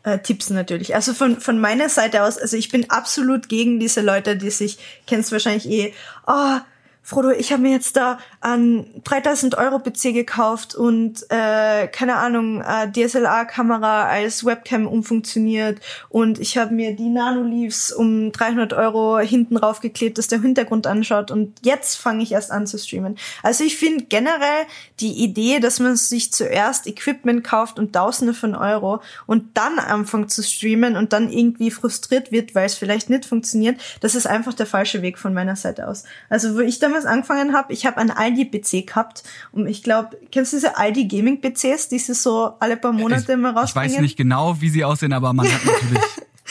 äh, Tipps natürlich. Also von, von meiner Seite aus, also ich bin absolut gegen diese Leute, die sich, kennst wahrscheinlich eh, oh, Frodo, ich habe mir jetzt da an 3000 Euro PC gekauft und äh, keine Ahnung, äh, DSLR-Kamera als Webcam umfunktioniert und ich habe mir die Nanoleaves um 300 Euro hinten raufgeklebt, dass der Hintergrund anschaut und jetzt fange ich erst an zu streamen. Also ich finde generell die Idee, dass man sich zuerst Equipment kauft und Tausende von Euro und dann anfängt zu streamen und dann irgendwie frustriert wird, weil es vielleicht nicht funktioniert, das ist einfach der falsche Weg von meiner Seite aus. Also wo ich dann damals angefangen habe, ich habe einen Aldi-PC gehabt und ich glaube, kennst du diese Aldi-Gaming-PCs, die sie so alle paar Monate ich, immer rausbringen? Ich weiß nicht genau, wie sie aussehen, aber man hat natürlich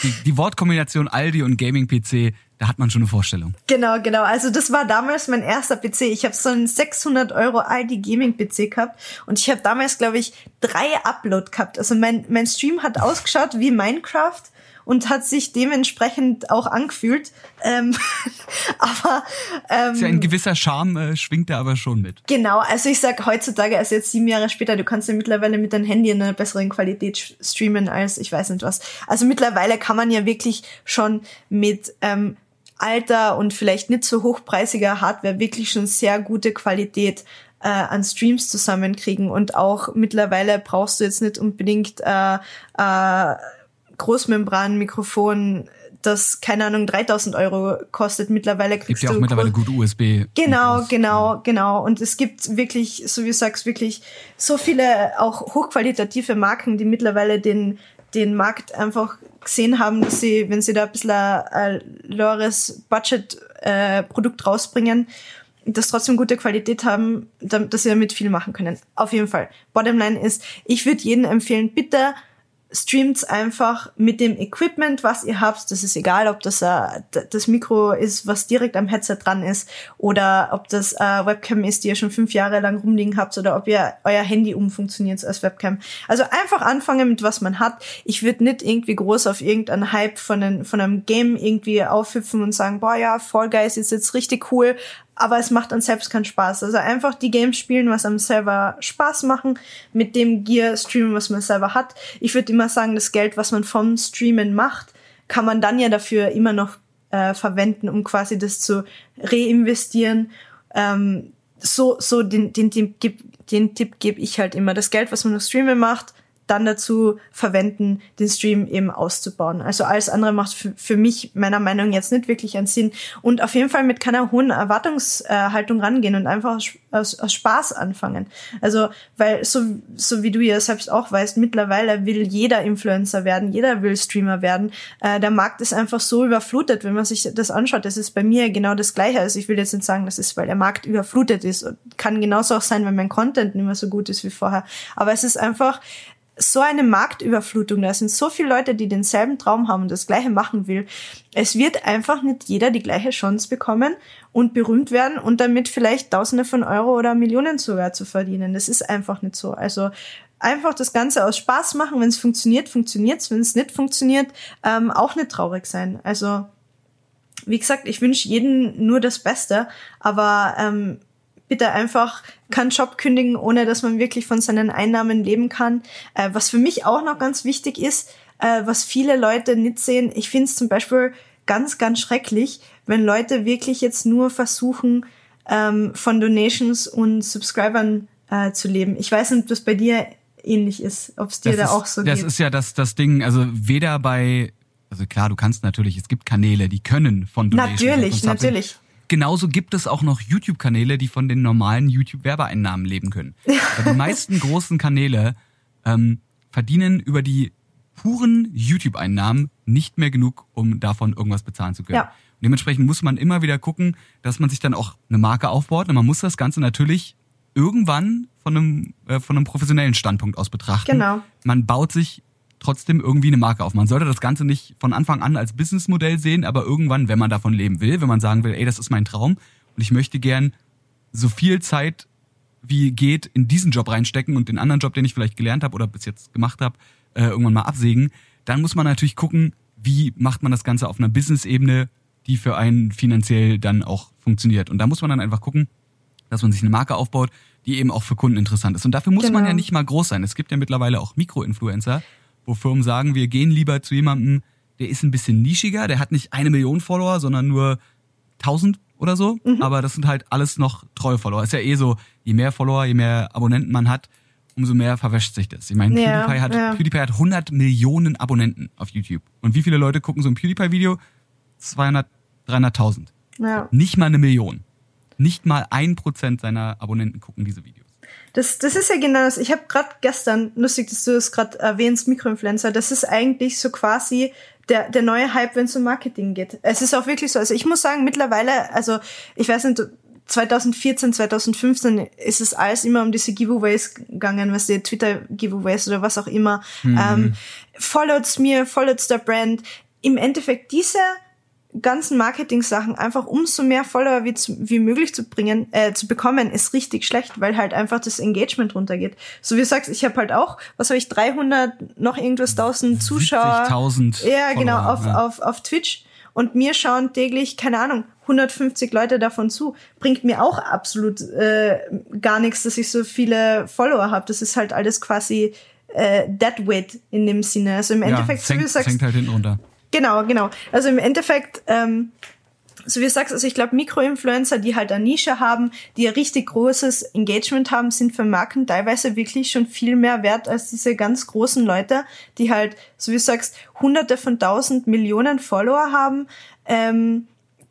die, die Wortkombination Aldi und Gaming-PC, da hat man schon eine Vorstellung. Genau, genau. Also das war damals mein erster PC. Ich habe so einen 600 Euro Aldi Gaming PC gehabt und ich habe damals, glaube ich, drei Upload gehabt. Also mein, mein Stream hat ausgeschaut wie Minecraft und hat sich dementsprechend auch angefühlt. Ähm, aber ähm, ja ein gewisser Charme äh, schwingt da aber schon mit. Genau, also ich sag heutzutage, also jetzt sieben Jahre später, du kannst ja mittlerweile mit deinem Handy in einer besseren Qualität streamen als ich weiß nicht was. Also mittlerweile kann man ja wirklich schon mit ähm, alter und vielleicht nicht so hochpreisiger Hardware wirklich schon sehr gute Qualität äh, an Streams zusammenkriegen und auch mittlerweile brauchst du jetzt nicht unbedingt äh, äh, Großmembranmikrofon, das, keine Ahnung, 3000 Euro kostet. Mittlerweile kriegst gibt ja auch mittlerweile gut USB. Genau, genau, genau. Und es gibt wirklich, so wie du sagst, wirklich so viele auch hochqualitative Marken, die mittlerweile den, den Markt einfach gesehen haben, dass sie, wenn sie da ein bisschen ein lores Budget-Produkt äh, rausbringen, das trotzdem gute Qualität haben, dass sie damit viel machen können. Auf jeden Fall. Bottomline ist, ich würde jedem empfehlen, bitte streamt einfach mit dem Equipment, was ihr habt. Das ist egal, ob das äh, das Mikro ist, was direkt am Headset dran ist, oder ob das äh, Webcam ist, die ihr schon fünf Jahre lang rumliegen habt, oder ob ihr euer Handy umfunktioniert als Webcam. Also einfach anfangen mit was man hat. Ich würde nicht irgendwie groß auf irgendeinen Hype von, einem, von einem Game irgendwie aufhüpfen und sagen, boah ja, Fall Guys ist jetzt richtig cool, aber es macht uns selbst keinen Spaß. Also einfach die Games spielen, was einem selber Spaß machen, mit dem Gear streamen, was man selber hat. Ich würde immer sagen, das Geld, was man vom Streamen macht, kann man dann ja dafür immer noch äh, verwenden, um quasi das zu reinvestieren. Ähm, so so den, den, den, den Tipp gebe ich halt immer. Das Geld, was man auf Streamen macht, dann dazu verwenden, den Stream eben auszubauen. Also alles andere macht für, für mich meiner Meinung nach jetzt nicht wirklich einen Sinn. Und auf jeden Fall mit keiner hohen Erwartungshaltung rangehen und einfach aus, aus Spaß anfangen. Also, weil so, so wie du ja selbst auch weißt, mittlerweile will jeder Influencer werden, jeder will Streamer werden. Äh, der Markt ist einfach so überflutet, wenn man sich das anschaut. Das ist bei mir genau das Gleiche. Also ich will jetzt nicht sagen, das ist, weil der Markt überflutet ist. Kann genauso auch sein, wenn mein Content nicht mehr so gut ist wie vorher. Aber es ist einfach, so eine Marktüberflutung, da sind so viele Leute, die denselben Traum haben und das Gleiche machen will. Es wird einfach nicht jeder die gleiche Chance bekommen und berühmt werden und damit vielleicht Tausende von Euro oder Millionen sogar zu verdienen. Das ist einfach nicht so. Also einfach das Ganze aus Spaß machen. Wenn es funktioniert, funktioniert's. Wenn es nicht funktioniert, ähm, auch nicht traurig sein. Also wie gesagt, ich wünsche jedem nur das Beste, aber ähm, bitte einfach keinen Job kündigen, ohne dass man wirklich von seinen Einnahmen leben kann. Äh, was für mich auch noch ganz wichtig ist, äh, was viele Leute nicht sehen, ich finde es zum Beispiel ganz, ganz schrecklich, wenn Leute wirklich jetzt nur versuchen, ähm, von Donations und Subscribern äh, zu leben. Ich weiß nicht, ob das bei dir ähnlich ist, ob es dir das da ist, auch so das geht. Das ist ja das, das Ding, also weder bei, also klar, du kannst natürlich, es gibt Kanäle, die können von Donations Natürlich, natürlich genauso gibt es auch noch YouTube-Kanäle, die von den normalen YouTube-Werbeeinnahmen leben können. die meisten großen Kanäle ähm, verdienen über die puren YouTube-Einnahmen nicht mehr genug, um davon irgendwas bezahlen zu können. Ja. Und dementsprechend muss man immer wieder gucken, dass man sich dann auch eine Marke aufbaut. Und man muss das Ganze natürlich irgendwann von einem, äh, von einem professionellen Standpunkt aus betrachten. Genau. Man baut sich trotzdem irgendwie eine Marke auf. Man sollte das Ganze nicht von Anfang an als Businessmodell sehen, aber irgendwann, wenn man davon leben will, wenn man sagen will, ey, das ist mein Traum und ich möchte gern so viel Zeit wie geht in diesen Job reinstecken und den anderen Job, den ich vielleicht gelernt habe oder bis jetzt gemacht habe, äh, irgendwann mal absägen, dann muss man natürlich gucken, wie macht man das Ganze auf einer Business-Ebene, die für einen finanziell dann auch funktioniert. Und da muss man dann einfach gucken, dass man sich eine Marke aufbaut, die eben auch für Kunden interessant ist. Und dafür muss genau. man ja nicht mal groß sein. Es gibt ja mittlerweile auch Mikroinfluencer, wo Firmen sagen, wir gehen lieber zu jemandem, der ist ein bisschen nischiger, der hat nicht eine Million Follower, sondern nur tausend oder so. Mhm. Aber das sind halt alles noch treue Follower. Ist ja eh so, je mehr Follower, je mehr Abonnenten man hat, umso mehr verwäscht sich das. Ich meine, ja, PewDiePie, hat, ja. PewDiePie hat 100 Millionen Abonnenten auf YouTube. Und wie viele Leute gucken so ein PewDiePie-Video? 200, 300.000. Ja. Nicht mal eine Million. Nicht mal ein Prozent seiner Abonnenten gucken diese Videos. Das, das ist ja genau das. Ich habe gerade gestern, lustig, dass du es gerade erwähnst, Mikroinfluencer, das ist eigentlich so quasi der, der neue Hype, wenn es um Marketing geht. Es ist auch wirklich so. Also ich muss sagen, mittlerweile, also ich weiß nicht, 2014, 2015 ist es alles immer um diese Giveaways gegangen, was die Twitter-Giveaways oder was auch immer. Mhm. Ähm, followt's mir, followt's der Brand. Im Endeffekt diese ganzen Marketing-Sachen einfach umso mehr Follower wie, zu, wie möglich zu bringen, äh, zu bekommen, ist richtig schlecht, weil halt einfach das Engagement runtergeht. So wie du sagst, ich habe halt auch, was habe ich, 300 noch irgendwas 1000 Zuschauer. 70.000. Ja, genau, auf, ja. auf, auf Twitch. Und mir schauen täglich, keine Ahnung, 150 Leute davon zu. Bringt mir auch absolut äh, gar nichts, dass ich so viele Follower habe. Das ist halt alles quasi äh, Deadweight in dem Sinne. Also im Endeffekt, ja, so wie du sagst. halt hinten runter. Genau, genau. Also im Endeffekt, ähm, so wie du sagst, also ich glaube, Mikroinfluencer, die halt eine Nische haben, die ein richtig großes Engagement haben, sind für Marken teilweise wirklich schon viel mehr wert als diese ganz großen Leute, die halt, so wie du sagst, hunderte von tausend Millionen Follower haben. Ähm,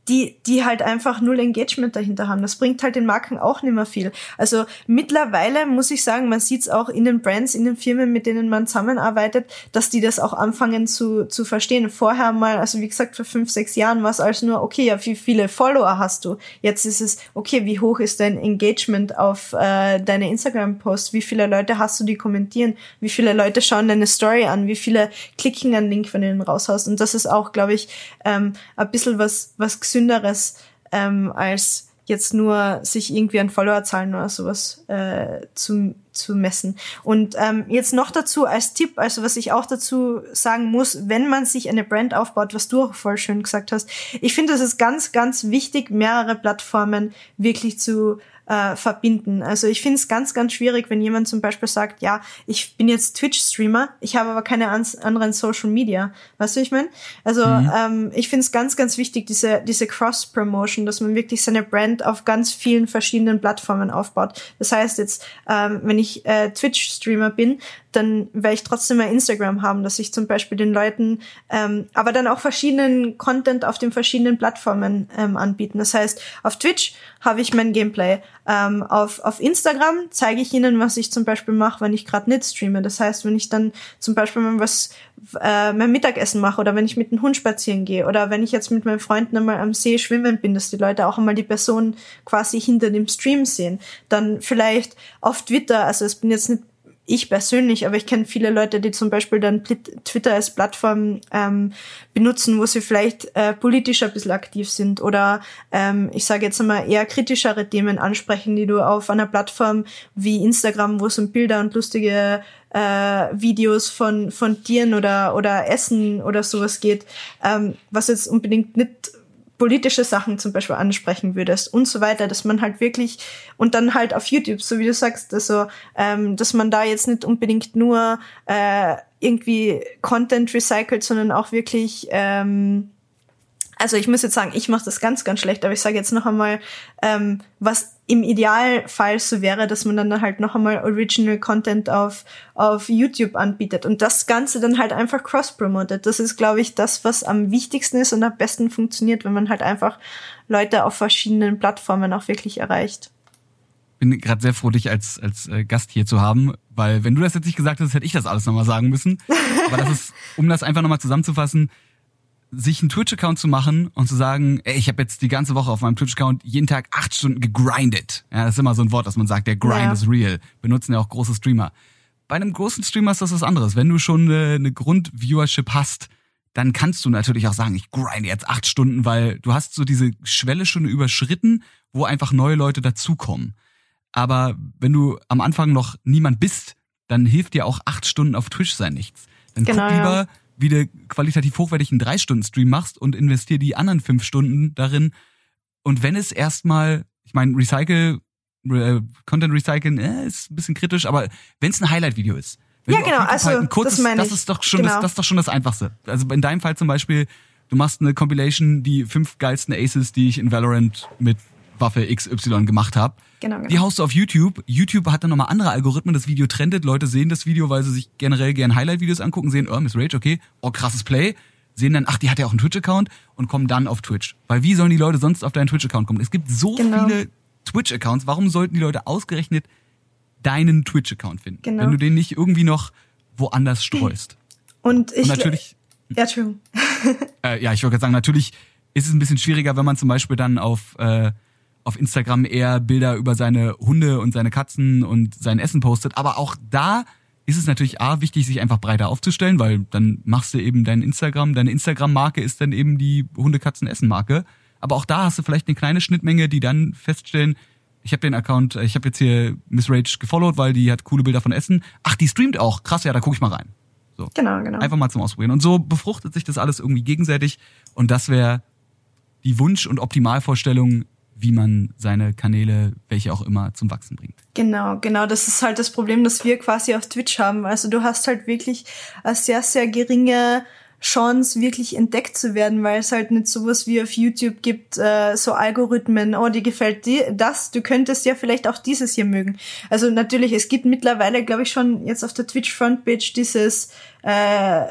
die, die halt einfach null Engagement dahinter haben. Das bringt halt den Marken auch nicht mehr viel. Also mittlerweile muss ich sagen, man sieht es auch in den Brands, in den Firmen, mit denen man zusammenarbeitet, dass die das auch anfangen zu, zu verstehen. Vorher mal, also wie gesagt, vor fünf, sechs Jahren war es also nur, okay, ja, wie viele Follower hast du? Jetzt ist es, okay, wie hoch ist dein Engagement auf äh, deine Instagram-Posts? Wie viele Leute hast du, die kommentieren? Wie viele Leute schauen deine Story an? Wie viele klicken einen Link, wenn du den raushaust? Und das ist auch, glaube ich, ähm, ein bisschen was, was Gesünderes ähm, als jetzt nur sich irgendwie an Followerzahlen oder sowas äh, zu, zu messen. Und ähm, jetzt noch dazu als Tipp, also was ich auch dazu sagen muss, wenn man sich eine Brand aufbaut, was du auch voll schön gesagt hast, ich finde, es ist ganz, ganz wichtig, mehrere Plattformen wirklich zu äh, verbinden. Also ich finde es ganz, ganz schwierig, wenn jemand zum Beispiel sagt, ja, ich bin jetzt Twitch-Streamer, ich habe aber keine anderen Social Media. Weißt du, ich meine? Also mhm. ähm, ich finde es ganz, ganz wichtig, diese, diese Cross-Promotion, dass man wirklich seine Brand auf ganz vielen verschiedenen Plattformen aufbaut. Das heißt jetzt, ähm, wenn ich äh, Twitch-Streamer bin, dann werde ich trotzdem mal Instagram haben, dass ich zum Beispiel den Leuten, ähm, aber dann auch verschiedenen Content auf den verschiedenen Plattformen ähm, anbieten. Das heißt, auf Twitch habe ich mein Gameplay. Ähm, auf, auf Instagram zeige ich ihnen, was ich zum Beispiel mache, wenn ich gerade nicht streame. Das heißt, wenn ich dann zum Beispiel mal was äh, mein Mittagessen mache oder wenn ich mit dem Hund spazieren gehe oder wenn ich jetzt mit meinen Freunden einmal am See schwimmen bin, dass die Leute auch einmal die Person quasi hinter dem Stream sehen. Dann vielleicht auf Twitter, also es bin jetzt nicht ich persönlich, aber ich kenne viele Leute, die zum Beispiel dann Twitter als Plattform ähm, benutzen, wo sie vielleicht äh, politisch ein bisschen aktiv sind oder ähm, ich sage jetzt einmal eher kritischere Themen ansprechen, die du auf einer Plattform wie Instagram, wo es um Bilder und lustige äh, Videos von von Tieren oder oder Essen oder sowas geht, ähm, was jetzt unbedingt nicht politische Sachen zum Beispiel ansprechen würdest und so weiter, dass man halt wirklich und dann halt auf YouTube, so wie du sagst, also ähm, dass man da jetzt nicht unbedingt nur äh, irgendwie Content recycelt, sondern auch wirklich ähm, also ich muss jetzt sagen, ich mache das ganz, ganz schlecht, aber ich sage jetzt noch einmal, ähm, was im Idealfall so wäre, dass man dann halt noch einmal Original Content auf, auf YouTube anbietet und das Ganze dann halt einfach cross-promotet. Das ist, glaube ich, das, was am wichtigsten ist und am besten funktioniert, wenn man halt einfach Leute auf verschiedenen Plattformen auch wirklich erreicht. Bin gerade sehr froh, dich als, als äh, Gast hier zu haben, weil wenn du das jetzt nicht gesagt hast, hätte ich das alles nochmal sagen müssen. Aber das ist, um das einfach nochmal zusammenzufassen, sich einen Twitch-Account zu machen und zu sagen, ey, ich habe jetzt die ganze Woche auf meinem Twitch-Account jeden Tag acht Stunden gegrindet. Ja, das ist immer so ein Wort, das man sagt, der Grind ja. is real. Benutzen ja auch große Streamer. Bei einem großen Streamer ist das was anderes. Wenn du schon eine, eine Grund-Viewership hast, dann kannst du natürlich auch sagen, ich grinde jetzt acht Stunden, weil du hast so diese Schwelle schon überschritten, wo einfach neue Leute dazukommen. Aber wenn du am Anfang noch niemand bist, dann hilft dir auch acht Stunden auf Twitch sein nichts. Dann genau, guck lieber, ja wie du qualitativ hochwertig einen 3-Stunden-Stream machst und investier die anderen 5 Stunden darin. Und wenn es erstmal, ich meine, Recycle, äh, Content Recycling äh, ist ein bisschen kritisch, aber wenn es ein Highlight-Video ist, wenn ja, genau, also halt kurzes, das, das ist doch schon genau. das, das ist doch schon das Einfachste. Also in deinem Fall zum Beispiel, du machst eine Compilation, die fünf geilsten Aces, die ich in Valorant mit Waffe XY gemacht habe. Genau, genau. Die haust du auf YouTube. YouTube hat dann nochmal andere Algorithmen. Das Video trendet. Leute sehen das Video, weil sie sich generell gern Highlight-Videos angucken, sehen, oh, Miss Rage, okay, oh, krasses Play. Sehen dann, ach, die hat ja auch einen Twitch-Account und kommen dann auf Twitch. Weil wie sollen die Leute sonst auf deinen Twitch-Account kommen? Es gibt so genau. viele Twitch-Accounts. Warum sollten die Leute ausgerechnet deinen Twitch-Account finden? Genau. Wenn du den nicht irgendwie noch woanders streust. Und ich. Und natürlich. Ja, Entschuldigung. äh, ja, ich wollte sagen, natürlich ist es ein bisschen schwieriger, wenn man zum Beispiel dann auf äh, auf Instagram eher Bilder über seine Hunde und seine Katzen und sein Essen postet. Aber auch da ist es natürlich A, wichtig, sich einfach breiter aufzustellen, weil dann machst du eben dein Instagram, deine Instagram-Marke ist dann eben die Hunde-Katzen-Essen-Marke. Aber auch da hast du vielleicht eine kleine Schnittmenge, die dann feststellen, ich habe den Account, ich habe jetzt hier Miss Rage gefollowt, weil die hat coole Bilder von Essen. Ach, die streamt auch. Krass, ja, da guck ich mal rein. So. Genau, genau. Einfach mal zum Ausprobieren. Und so befruchtet sich das alles irgendwie gegenseitig. Und das wäre die Wunsch- und Optimalvorstellung wie man seine Kanäle, welche auch immer, zum Wachsen bringt. Genau, genau. Das ist halt das Problem, das wir quasi auf Twitch haben. Also du hast halt wirklich eine sehr, sehr geringe Chance, wirklich entdeckt zu werden, weil es halt nicht sowas wie auf YouTube gibt, äh, so Algorithmen, oh, dir gefällt dir das, du könntest ja vielleicht auch dieses hier mögen. Also natürlich, es gibt mittlerweile, glaube ich, schon jetzt auf der Twitch Frontpage dieses äh,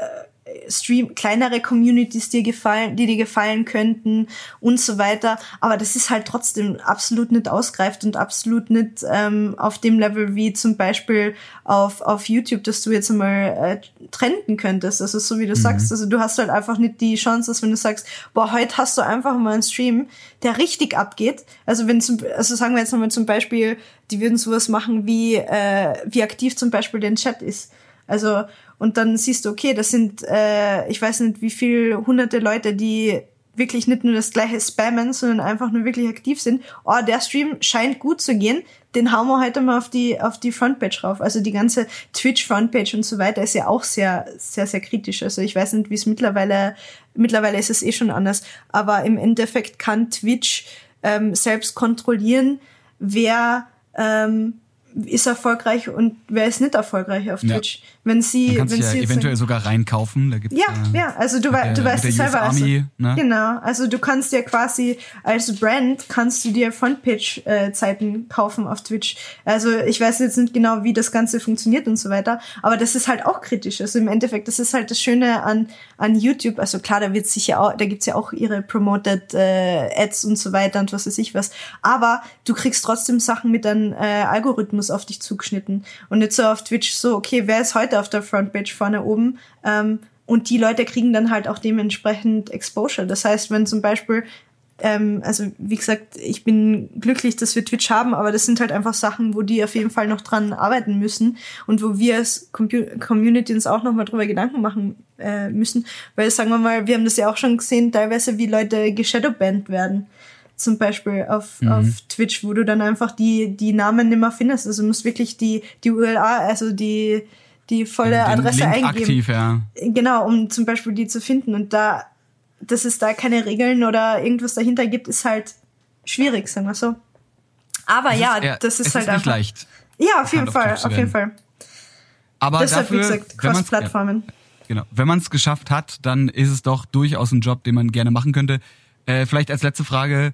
Stream, kleinere Communities dir gefallen, die dir gefallen könnten und so weiter. Aber das ist halt trotzdem absolut nicht ausgreift und absolut nicht ähm, auf dem Level wie zum Beispiel auf, auf YouTube, dass du jetzt einmal äh, trenden könntest. Also so wie du mhm. sagst, also du hast halt einfach nicht die Chance, dass wenn du sagst, boah, heute hast du einfach mal einen Stream, der richtig abgeht. Also wenn zum, also sagen wir jetzt nochmal zum Beispiel, die würden sowas machen wie, äh, wie aktiv zum Beispiel den Chat ist. Also und dann siehst du, okay, das sind, äh, ich weiß nicht, wie viel hunderte Leute, die wirklich nicht nur das gleiche spammen, sondern einfach nur wirklich aktiv sind. Oh, der Stream scheint gut zu gehen. Den hauen wir heute mal auf die, auf die Frontpage rauf. Also die ganze Twitch-Frontpage und so weiter ist ja auch sehr, sehr, sehr kritisch. Also ich weiß nicht, wie es mittlerweile, mittlerweile ist es eh schon anders. Aber im Endeffekt kann Twitch ähm, selbst kontrollieren, wer ähm, ist erfolgreich und wer ist nicht erfolgreich auf Twitch. Ja. Wenn sie, Man wenn ja sie eventuell sogar reinkaufen. Da gibt's ja, ja, ja, also du, der, du weißt es selber. Army, also, ne? Genau, also du kannst ja quasi als Brand kannst du dir Frontpage-Zeiten kaufen auf Twitch. Also ich weiß jetzt nicht genau, wie das Ganze funktioniert und so weiter, aber das ist halt auch kritisch. Also im Endeffekt, das ist halt das Schöne an an YouTube. Also klar, da wird sicher auch, da gibt's ja auch ihre promoted äh, Ads und so weiter und was weiß ich was. Aber du kriegst trotzdem Sachen mit einem äh, Algorithmus auf dich zugeschnitten und nicht so auf Twitch so, okay, wer ist heute auf der Frontpage vorne oben? Ähm, und die Leute kriegen dann halt auch dementsprechend Exposure. Das heißt, wenn zum Beispiel, ähm, also wie gesagt, ich bin glücklich, dass wir Twitch haben, aber das sind halt einfach Sachen, wo die auf jeden Fall noch dran arbeiten müssen und wo wir als Compu Community uns auch nochmal drüber Gedanken machen äh, müssen. Weil sagen wir mal, wir haben das ja auch schon gesehen, teilweise wie Leute geshadowbanned werden zum Beispiel auf, Mhm. auf Twitch, wo du dann einfach die, die Namen nicht mehr findest. Also du musst wirklich die, die URA, also die, die volle Den Adresse Link eingeben. aktiv, ja. Genau, um zum Beispiel die zu finden. Und da, dass es da keine Regeln oder irgendwas dahinter gibt, ist halt schwierig, sagen wir so. Aber Es ja, eher- das ist es halt ist nicht einfach. leicht. Ja, auf jeden auf Fall, auf jeden. Fall. Aber Deshalb, dafür, wie gesagt, Cross-Plattformen. Ja, genau. Wenn man es geschafft hat, dann ist es doch durchaus ein Job, den man gerne machen könnte. Äh, vielleicht als letzte Frage,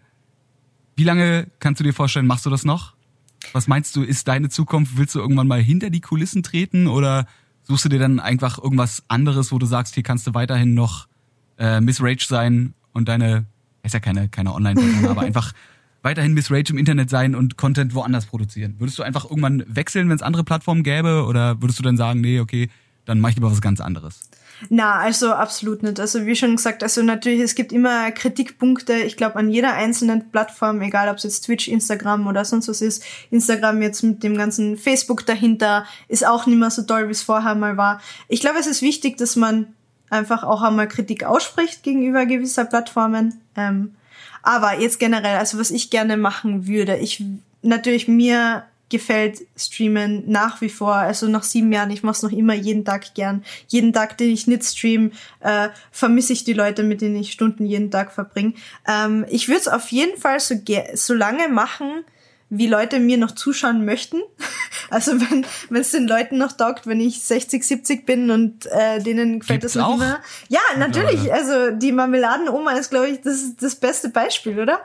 wie lange kannst du dir vorstellen, machst du das noch? Was meinst du, ist deine Zukunft? Willst du irgendwann mal hinter die Kulissen treten oder suchst du dir dann einfach irgendwas anderes, wo du sagst, hier kannst du weiterhin noch äh, Miss Rage sein und deine, ist ja keine, keine Online-Person, aber einfach weiterhin Miss Rage im Internet sein und Content woanders produzieren? Würdest du einfach irgendwann wechseln, wenn es andere Plattformen gäbe oder würdest du dann sagen, nee, okay, dann mach ich lieber was ganz anderes? Na, also absolut nicht. Also wie schon gesagt, also natürlich, es gibt immer Kritikpunkte, ich glaube, an jeder einzelnen Plattform, egal ob es jetzt Twitch, Instagram oder sonst was ist. Instagram jetzt mit dem ganzen Facebook dahinter ist auch nicht mehr so toll, wie es vorher mal war. Ich glaube, es ist wichtig, dass man einfach auch einmal Kritik ausspricht gegenüber gewisser Plattformen. Ähm, aber jetzt generell, also was ich gerne machen würde, ich natürlich mir gefällt Streamen nach wie vor. Also nach sieben Jahren, ich mache es noch immer jeden Tag gern. Jeden Tag, den ich nicht stream, äh, vermisse ich die Leute, mit denen ich Stunden jeden Tag verbringe. Ähm, ich würde es auf jeden Fall so, so lange machen, wie Leute mir noch zuschauen möchten. Also wenn wenn es den Leuten noch taugt, wenn ich 60, 70 bin und äh, denen gefällt Gibt's das noch auch? immer. Ja, natürlich. Also die Marmeladenoma ist, glaube ich, das, das beste Beispiel, oder?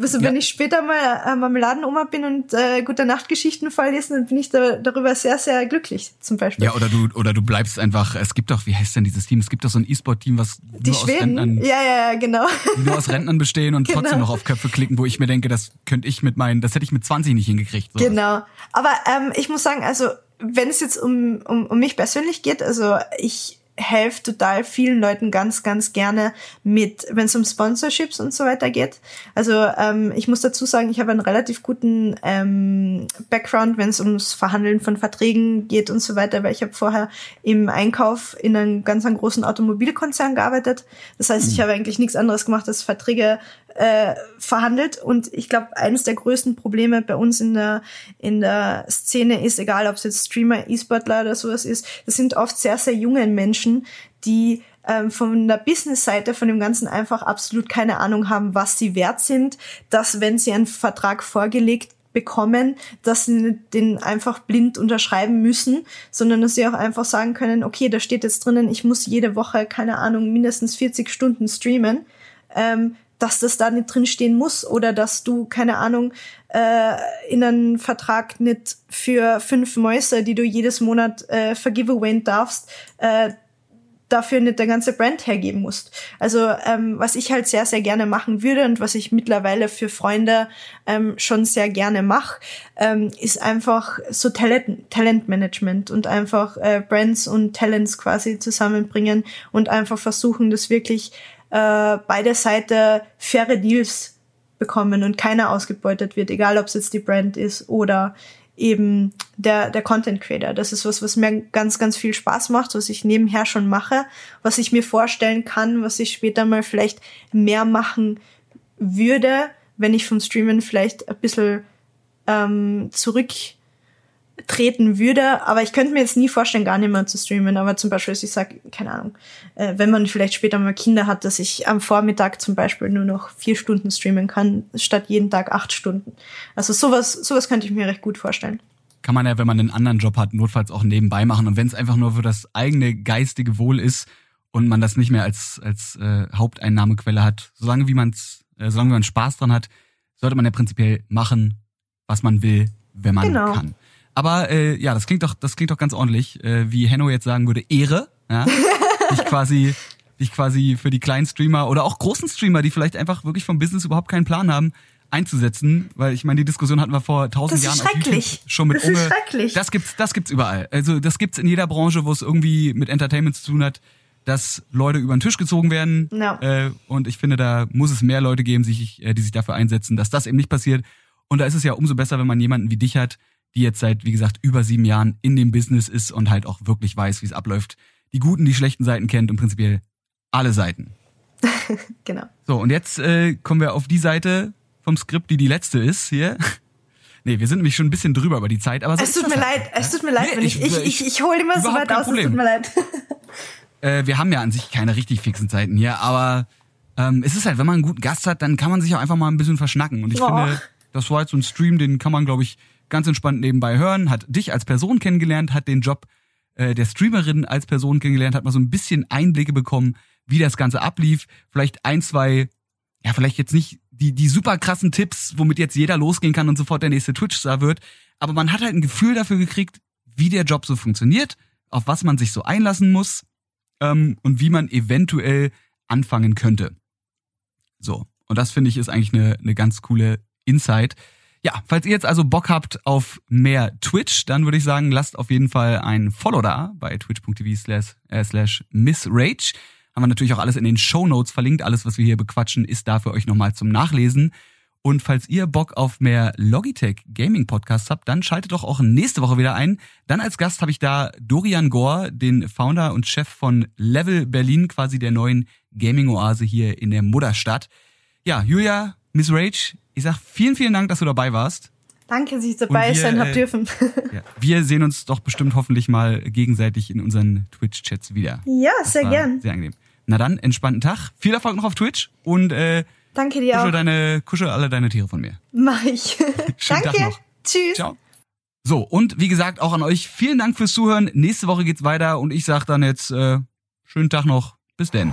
Also wenn Ja. ich später mal äh, Marmeladenoma bin und äh, gute Nachtgeschichten vorlesen, dann bin ich da, darüber sehr, sehr glücklich, zum Beispiel. Ja, oder du, oder du bleibst einfach, es gibt doch, wie heißt denn dieses Team? Es gibt doch so ein E-Sport-Team, was die nur aus Schweden. Rentnern, Ja, ja, ja, genau. nur aus Rentnern bestehen und Genau. trotzdem noch auf Köpfe klicken, wo ich mir denke, das könnte ich mit meinen, das hätte ich mit 20 nicht hingekriegt. So. Genau. Aber ähm, ich muss sagen, also wenn es jetzt um, um, um mich persönlich geht, also ich helfe total vielen Leuten ganz, ganz gerne mit, wenn es um Sponsorships und so weiter geht. Also ähm, ich muss dazu sagen, ich habe einen relativ guten ähm, Background, wenn es ums Verhandeln von Verträgen geht und so weiter, weil ich habe vorher im Einkauf in einem ganz einem großen Automobilkonzern gearbeitet. Das heißt, ich habe eigentlich nichts anderes gemacht als Verträge äh, verhandelt und ich glaube, eines der größten Probleme bei uns in der in der Szene ist, egal ob es jetzt Streamer, E-Sportler oder sowas ist, das sind oft sehr sehr junge Menschen, die ähm, von der Business-Seite von dem Ganzen einfach absolut keine Ahnung haben, was sie wert sind, dass wenn sie einen Vertrag vorgelegt bekommen, dass sie den einfach blind unterschreiben müssen, sondern dass sie auch einfach sagen können, okay, da steht jetzt drinnen, ich muss jede Woche, keine Ahnung, mindestens 40 Stunden streamen. Ähm, dass das da nicht drin stehen muss oder dass du, keine Ahnung, äh, in einen Vertrag nicht für fünf Mäuse, die du jedes Monat äh, vergiveawayen darfst, äh, dafür nicht der ganze Brand hergeben musst. Also ähm, was ich halt sehr, sehr gerne machen würde und was ich mittlerweile für Freunde ähm, schon sehr gerne mache, ähm, ist einfach so Talent, Talentmanagement und einfach äh, Brands und Talents quasi zusammenbringen und einfach versuchen, dass wirklich äh, beide Seiten faire Deals bekommen und keiner ausgebeutet wird, egal ob es jetzt die Brand ist oder eben der, der Content Creator. Das ist was, was mir ganz, ganz viel Spaß macht, was ich nebenher schon mache, was ich mir vorstellen kann, was ich später mal vielleicht mehr machen würde, wenn ich vom Streamen vielleicht ein bisschen ähm, zurücktreten würde. Aber ich könnte mir jetzt nie vorstellen, gar nicht mehr zu streamen. Aber zum Beispiel, ich sage, keine Ahnung, äh, wenn man vielleicht später mal Kinder hat, dass ich am Vormittag zum Beispiel nur noch vier Stunden streamen kann, statt jeden Tag acht Stunden. Also sowas, sowas könnte ich mir recht gut vorstellen. kann man ja, wenn man einen anderen Job hat, notfalls auch nebenbei machen. Und wenn es einfach nur für das eigene geistige Wohl ist und man das nicht mehr als, als äh, Haupteinnahmequelle hat, solange wie man's, äh, solange man Spaß dran hat, sollte man ja prinzipiell machen, was man will, wenn man Genau. kann. Aber äh, ja, das klingt doch, das klingt doch ganz ordentlich, äh, wie Henno jetzt sagen würde, Ehre, ja, dich quasi, dich quasi für die kleinen Streamer oder auch großen Streamer, die vielleicht einfach wirklich vom Business überhaupt keinen Plan haben, einzusetzen, weil ich meine, die Diskussion hatten wir vor tausend Das Jahren ist schrecklich. schon mit Das ist Unge. schrecklich. Das gibt's, das gibt's überall. Also das gibt's in jeder Branche, wo es irgendwie mit Entertainment zu tun hat, dass Leute über den Tisch gezogen werden. Ja. Äh, und ich finde, da muss es mehr Leute geben, sich, äh, die sich dafür einsetzen, dass das eben nicht passiert. Und da ist es ja umso besser, wenn man jemanden wie dich hat, die jetzt seit, wie gesagt, über sieben Jahren in dem Business ist und halt auch wirklich weiß, wie es abläuft. Die guten, die schlechten Seiten kennt und prinzipiell alle Seiten. Genau. So, und jetzt äh, kommen wir auf die Seite vom Skript, die die letzte ist hier. Nee, wir sind nämlich schon ein bisschen drüber über die Zeit, aber so Es tut mir halt. leid, es tut mir leid, Nee, wenn ich, ich- ich, ich, hole immer so weit aus, es Problem. tut mir leid. Äh, wir haben ja an sich keine richtig fixen Zeiten hier, aber ähm, es ist halt, wenn man einen guten Gast hat, dann kann man sich auch einfach mal ein bisschen verschnacken. Und ich Oh. finde, das war jetzt so ein Stream, den kann man, glaube ich, ganz entspannt nebenbei hören, hat dich als Person kennengelernt, hat den Job äh, der Streamerin als Person kennengelernt, hat mal so ein bisschen Einblicke bekommen, wie das Ganze ablief. Vielleicht ein, zwei, ja, vielleicht jetzt nicht die, die super krassen Tipps, womit jetzt jeder losgehen kann und sofort der nächste Twitch-Star wird. Aber man hat halt ein Gefühl dafür gekriegt, wie der Job so funktioniert, auf was man sich so einlassen muss ähm, und wie man eventuell anfangen könnte. So, und das finde ich ist eigentlich eine, eine ganz coole Insight. Ja, falls ihr jetzt also Bock habt auf mehr Twitch, dann würde ich sagen, lasst auf jeden Fall ein Follow da bei twitch.tv slash, äh, slash missrage. Haben wir natürlich auch alles in den Show Notes verlinkt. Alles, was wir hier bequatschen, ist da für euch nochmal zum Nachlesen. Und falls ihr Bock auf mehr Logitech Gaming Podcasts habt, dann schaltet doch auch nächste Woche wieder ein. Dann als Gast habe ich da Dorian Gore, den Founder und Chef von Level Berlin, quasi der neuen Gaming-Oase hier in der Mutterstadt. Ja, Julia, Miss Rage, ich sag vielen, vielen Dank, dass du dabei warst. Danke, dass ich dabei wir, sein hab äh, dürfen. Ja. Wir sehen uns doch bestimmt hoffentlich mal gegenseitig in unseren Twitch-Chats wieder. Ja, Das sehr gern. Sehr angenehm. Na dann, entspannten Tag. Viel Erfolg noch auf Twitch und äh, Danke dir kuschel, auch. deine, kuschel alle deine Tiere von mir. Mach ich. Schönen Tag Danke. noch. Tschüss. Ciao. So, und wie gesagt, auch an euch vielen Dank fürs Zuhören. Nächste Woche geht's weiter und ich sag dann jetzt äh, schönen Tag noch. Bis denn.